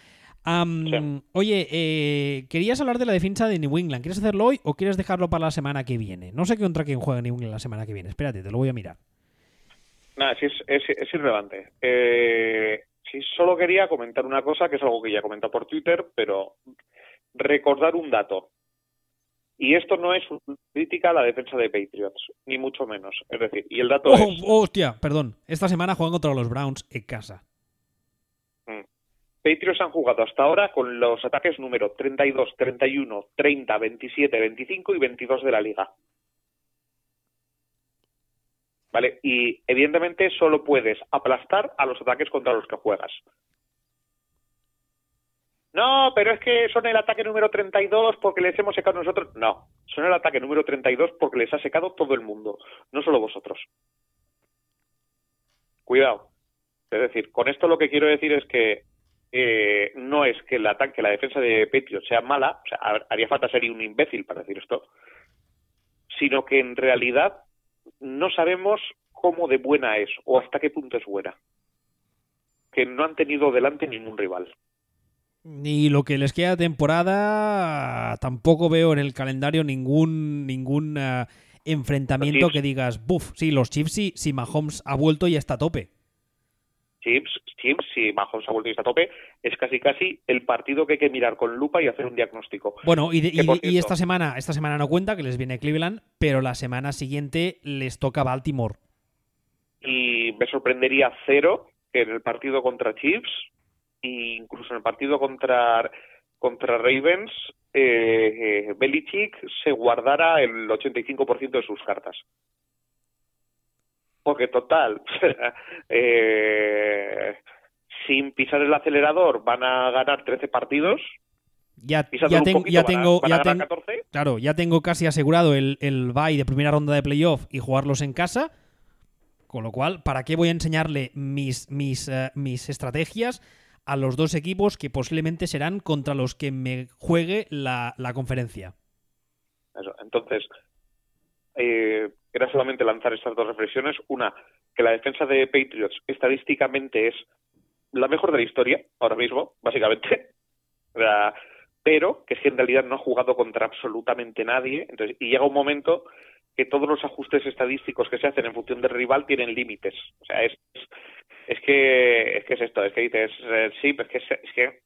Speaker 2: Sí.
Speaker 1: Oye, eh, querías hablar de la defensa de New England. ¿Quieres hacerlo hoy o quieres dejarlo para la semana que viene? No sé contra quién juega New England la semana que viene. Espérate, te lo voy a mirar.
Speaker 2: Nada, sí es, es, es irrelevante. Eh, sí, solo quería comentar una cosa, que es algo que ya he comentado por Twitter, pero recordar un dato. Y esto no es una crítica a la defensa de Patriots, ni mucho menos. Es decir, y el dato
Speaker 1: ¡Oh,
Speaker 2: es,
Speaker 1: oh, hostia! Perdón. Esta semana juegan contra los Browns en casa.
Speaker 2: Patriots han jugado hasta ahora con los ataques número 32, 31, 30, 27, 25 y 22 de la liga. ¿Vale? Y evidentemente solo puedes aplastar a los ataques contra los que juegas. No, pero es que son el ataque número 32 porque les hemos secado nosotros. No, son el ataque número 32 porque les ha secado todo el mundo, no solo vosotros. Cuidado. Es decir, con esto lo que quiero decir es que eh, no es que el ataque, la defensa de Patriots sea mala, o sea, har- haría falta ser un imbécil para decir esto, sino que en realidad no sabemos cómo de buena es o hasta qué punto es buena. Que no han tenido delante ningún rival.
Speaker 1: Y lo que les queda de temporada, tampoco veo en el calendario ningún, ningún ah, enfrentamiento que digas, buf, sí, los Chiefs sí, si Mahomes ha vuelto y está a tope.
Speaker 2: Chips, Chips, si Mahomes ha vuelto y está a tope, es casi casi el partido que hay que mirar con lupa y hacer un diagnóstico.
Speaker 1: Bueno, y, de- esta semana, esta semana no cuenta, que les viene Cleveland, pero la semana siguiente les toca Baltimore.
Speaker 2: y me sorprendería cero que en el partido contra Chiefs e incluso en el partido contra contra Ravens eh, eh, Belichick se guardara el 85% de sus cartas. Porque total, eh, sin pisar el acelerador van a ganar 13 partidos.
Speaker 1: Ya,
Speaker 2: Pisándolo
Speaker 1: ya,
Speaker 2: un
Speaker 1: ten-
Speaker 2: poquito,
Speaker 1: ya
Speaker 2: van a-
Speaker 1: tengo,
Speaker 2: van
Speaker 1: ya
Speaker 2: ganar
Speaker 1: ten-
Speaker 2: 14.
Speaker 1: claro, ya tengo casi asegurado el, el bye de primera ronda de playoff y jugarlos en casa. Con lo cual, ¿para qué voy a enseñarle mis, mis, eh, mis estrategias a los dos equipos que posiblemente serán contra los que me juegue la, la conferencia?
Speaker 2: Eso. Entonces, eh, era solamente lanzar estas dos reflexiones. Una, que la defensa de Patriots estadísticamente es la mejor de la historia, ahora mismo, básicamente. Pero que es que en realidad no ha jugado contra absolutamente nadie. Entonces, y llega un momento que todos los ajustes estadísticos que se hacen en función del rival tienen límites. O sea, es, es que es que es esto, es que dices, eh, sí, pero es que es, es que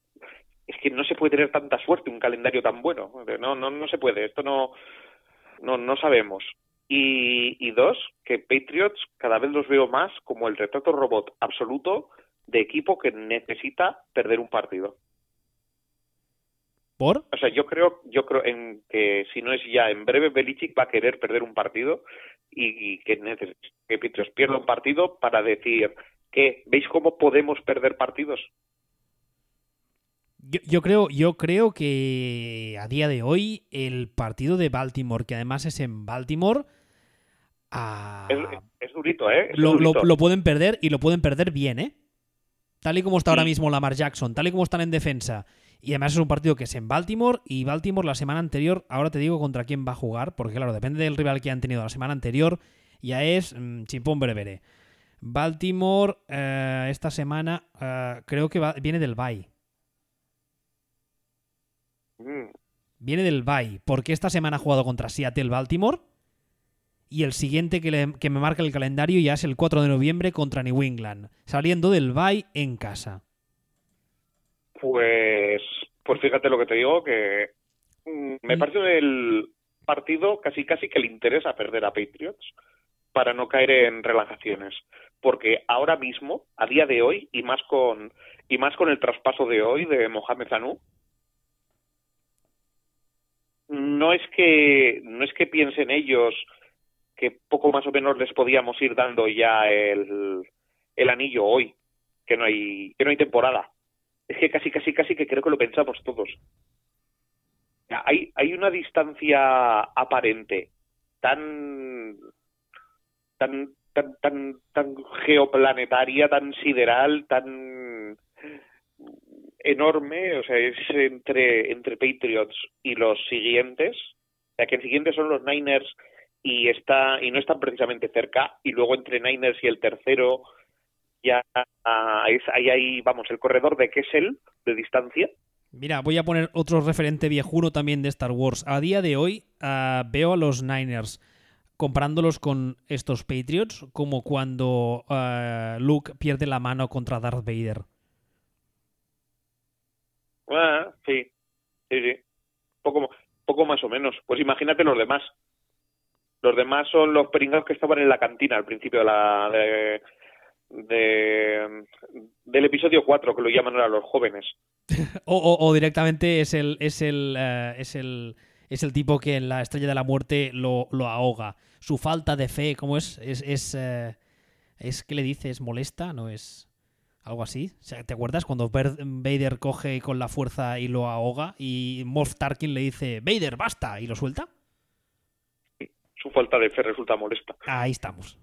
Speaker 2: es que no se puede tener tanta suerte un calendario tan bueno. No, no, no se puede. Esto no, no, no sabemos. Y, y dos, que Patriots cada vez los veo más como el retrato robot absoluto de equipo que necesita perder un partido.
Speaker 1: ¿Por?
Speaker 2: O sea, yo creo, yo creo en que si no es ya en breve, Belichick va a querer perder un partido y, y que, que Patriots pierda un partido para decir que veis cómo podemos perder partidos.
Speaker 1: Yo, yo creo, yo creo que a día de hoy el partido de Baltimore, que además es en Baltimore, ah,
Speaker 2: Es, es durito, ¿eh? Es
Speaker 1: lo, lo-
Speaker 2: durito.
Speaker 1: lo pueden perder y lo pueden perder bien, ¿eh? Tal y como está ahora mismo Lamar Jackson, tal y como están en defensa. Y además es un partido que es en Baltimore y Baltimore la semana anterior, ahora te digo contra quién va a jugar, porque claro, depende del rival que han tenido la semana anterior, ya es mm, chimpón berebere. Baltimore eh, esta semana eh, creo que va- viene del bye.
Speaker 2: Mm.
Speaker 1: Viene del bye, porque esta semana ha jugado contra Seattle Baltimore y el siguiente que, le- que me marca el calendario ya es el 4 de noviembre contra New England, saliendo del bye en casa.
Speaker 2: Pues, pues fíjate lo que te digo, que mm, me
Speaker 1: Mm.
Speaker 2: parece el partido casi casi que le interesa perder a Patriots para no caer en relajaciones. Porque ahora mismo, a día de hoy, y más con, y más con el traspaso de hoy de Mohamed Zanú, no es que, no es que piensen ellos que poco más o menos les podíamos ir dando ya el, el anillo hoy, que no hay, que no hay temporada es que casi, casi, casi que creo que lo pensamos todos. Hay, hay una distancia aparente tan, tan, tan, tan, tan geoplanetaria, tan sideral, tan enorme, o sea, es entre, entre Patriots y los siguientes, o que el siguiente son los Niners y está y no están precisamente cerca, y luego entre Niners y el tercero ya ah, es, ahí hay, vamos, el corredor de Kessel de distancia.
Speaker 1: Mira, voy a poner otro referente viejuno también de Star Wars. A día de hoy ah, veo a los Niners comparándolos con estos Patriots como cuando ah, Luke pierde la mano contra Darth Vader.
Speaker 2: Ah, sí, sí, sí. Poco, poco más o menos. Pues imagínate los demás. Los demás son los pringados que estaban en la cantina al principio de la, de, de- del episodio 4, que lo llaman ahora los jóvenes.
Speaker 1: O, o- o directamente es el, es el, eh, es el, es el tipo que en la Estrella de la Muerte lo, lo ahoga. Su falta de fe, ¿cómo es? Es, es, eh, es ¿qué le dices? ¿Molesta? ¿No es algo así? ¿Te acuerdas cuando Vader coge con la fuerza y lo ahoga y Moff Tarkin le dice, Vader, basta, y lo suelta?
Speaker 2: Su falta de fe resulta molesta.
Speaker 1: Ahí estamos.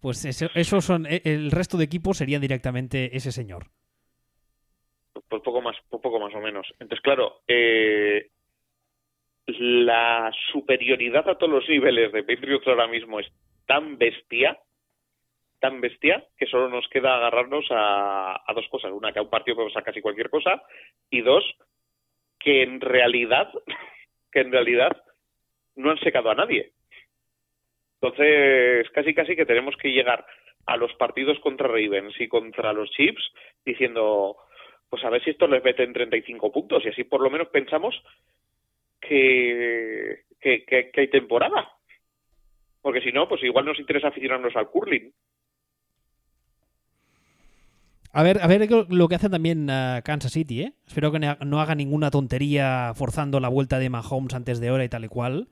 Speaker 1: Pues eso, esos son, e- el resto de equipos sería directamente ese señor.
Speaker 2: Pues poco más, pues poco más o menos. Entonces, claro, eh, la superioridad a todos los niveles de Patriots ahora mismo es tan bestia, tan bestia, que solo nos queda agarrarnos a, a dos cosas. Una, que a un partido podemos sacar casi cualquier cosa, y dos, que en realidad, que en realidad no han secado a nadie. Entonces, casi casi que tenemos que llegar a los partidos contra Ravens y contra los Chiefs diciendo, pues a ver si esto les mete en 35 puntos y así por lo menos pensamos que, que, hay temporada. Porque si no, pues igual nos interesa aficionarnos al curling.
Speaker 1: A ver, a ver lo que hace también eh, Kansas City, ¿eh? Espero que no haga ninguna tontería forzando la vuelta de Mahomes antes de hora y tal y cual.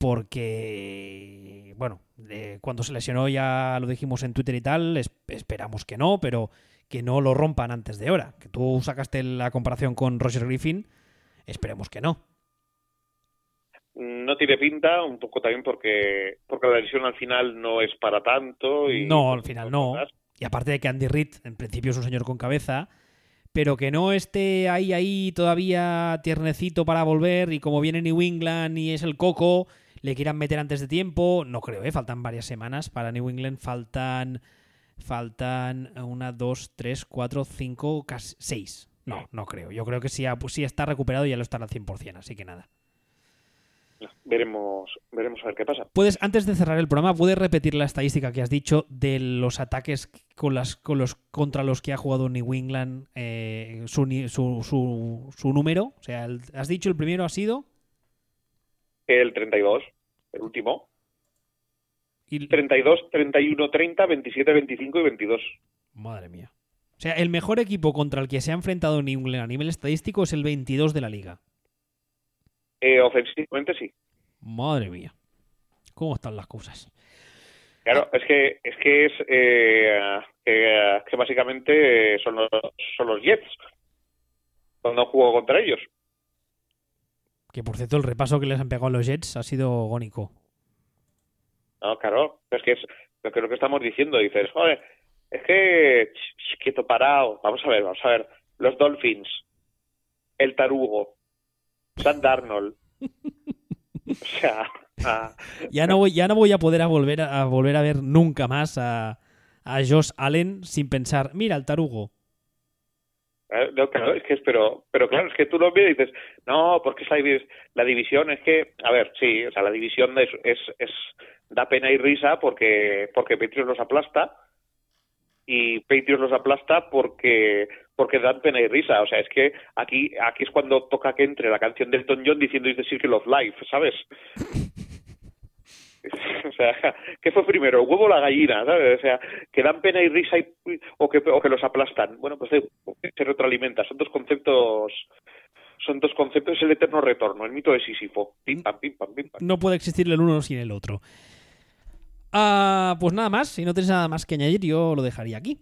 Speaker 1: Porque, bueno, eh, cuando se lesionó ya lo dijimos en Twitter y tal, es- esperamos que no, pero que no lo rompan antes de hora. Que tú sacaste la comparación con Roger Griffin, esperemos que no.
Speaker 2: No tiene pinta, un poco también porque porque la lesión al final no es para tanto. Y
Speaker 1: No, al final no. Y aparte de que Andy Reid, en principio es un señor con cabeza, pero que no esté ahí, ahí todavía tiernecito para volver y como viene New England y es el coco, le quieran meter antes de tiempo, no creo, ¿eh? Faltan varias semanas para New England, faltan, faltan una, dos, tres, cuatro, cinco, casi seis. No, no creo. Yo creo que si, pues si está recuperado ya lo estará al 100%, así que nada.
Speaker 2: Veremos, veremos a ver qué pasa.
Speaker 1: Puedes, antes de cerrar el programa, ¿puedes repetir la estadística que has dicho de los ataques con las, con los, contra los que ha jugado New England, eh, su, su, su, su número? O sea, el- has dicho el primero ha sido.
Speaker 2: El 32, el último.
Speaker 1: Y,
Speaker 2: 32, 31, 30, 27, 25 y 22.
Speaker 1: madre mía. O sea, el mejor equipo contra el que se ha enfrentado New England a nivel estadístico es el 22 de la liga.
Speaker 2: Eh, ofensivamente sí.
Speaker 1: Madre mía. ¿Cómo están las cosas?
Speaker 2: Claro, es que es que es eh, que, que básicamente son los, son los Jets cuando juego contra ellos.
Speaker 1: Que por cierto, el repaso que les han pegado a los Jets ha sido gónico.
Speaker 2: No, claro, es que es lo que, lo que estamos diciendo. Dices, joder, es que quieto parado. Vamos a ver, vamos a ver. Los Dolphins, el Tarugo, Sam Darnold. O sea, ah,
Speaker 1: Ya no voy, ya no voy a poder a volver a, a volver a ver nunca más a, a Josh Allen sin pensar, mira el tarugo.
Speaker 2: Eh, No, claro, es que es, pero, pero claro, es que tú lo ves y dices, no, porque es la, la división, es que, a ver, sí, o sea, la división es, es, es da pena y risa porque, porque Patriots los aplasta y Patriots los aplasta porque, porque dan pena y risa, o sea, es que aquí, aquí es cuando toca que entre la canción de Elton John diciendo Is the Circle of Life, ¿sabes? O sea, ¿qué fue primero, el huevo o la gallina? ¿sabes? O sea, que dan pena y risa y- o, que, o que los aplastan. Bueno, pues eh, se retroalimenta. Son dos conceptos, son dos conceptos, es el eterno retorno, el mito de Sísifo.
Speaker 1: No puede existir el uno sin el otro. Ah, pues nada más, si no tienes nada más que añadir, yo lo dejaría aquí.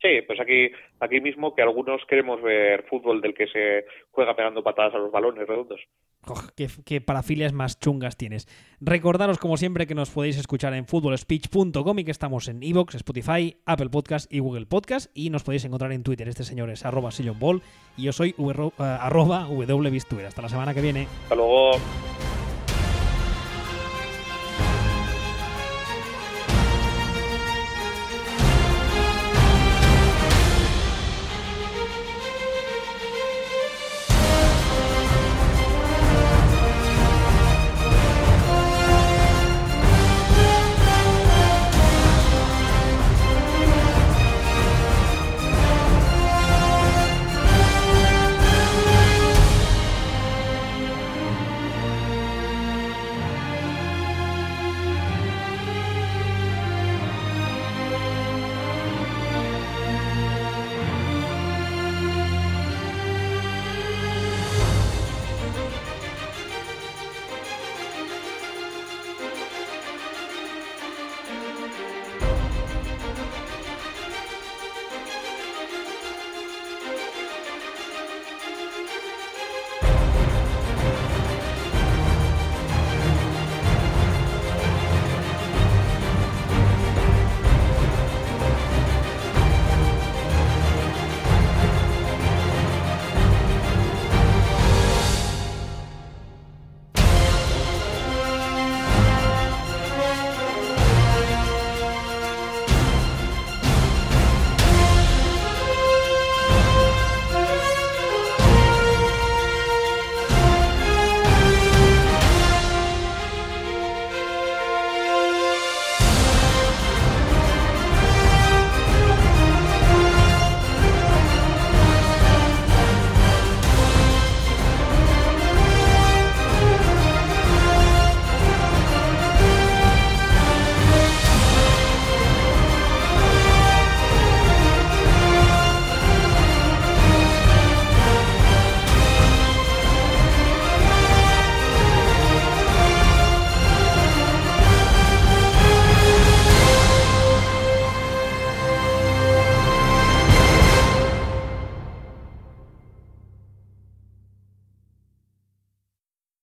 Speaker 2: Sí, pues aquí, aquí mismo que algunos queremos ver fútbol del que se juega pegando patadas a los balones redondos.
Speaker 1: Oj, qué, qué parafilias más chungas tienes. Recordaros, como siempre, que nos podéis escuchar en footballspeech.com y que estamos en Evox, Spotify, Apple Podcast y Google Podcast. Y nos podéis encontrar en Twitter. Este señor es arroba sillonball y yo soy eh, arroba wbistuer. Hasta la semana que viene.
Speaker 2: Hasta luego.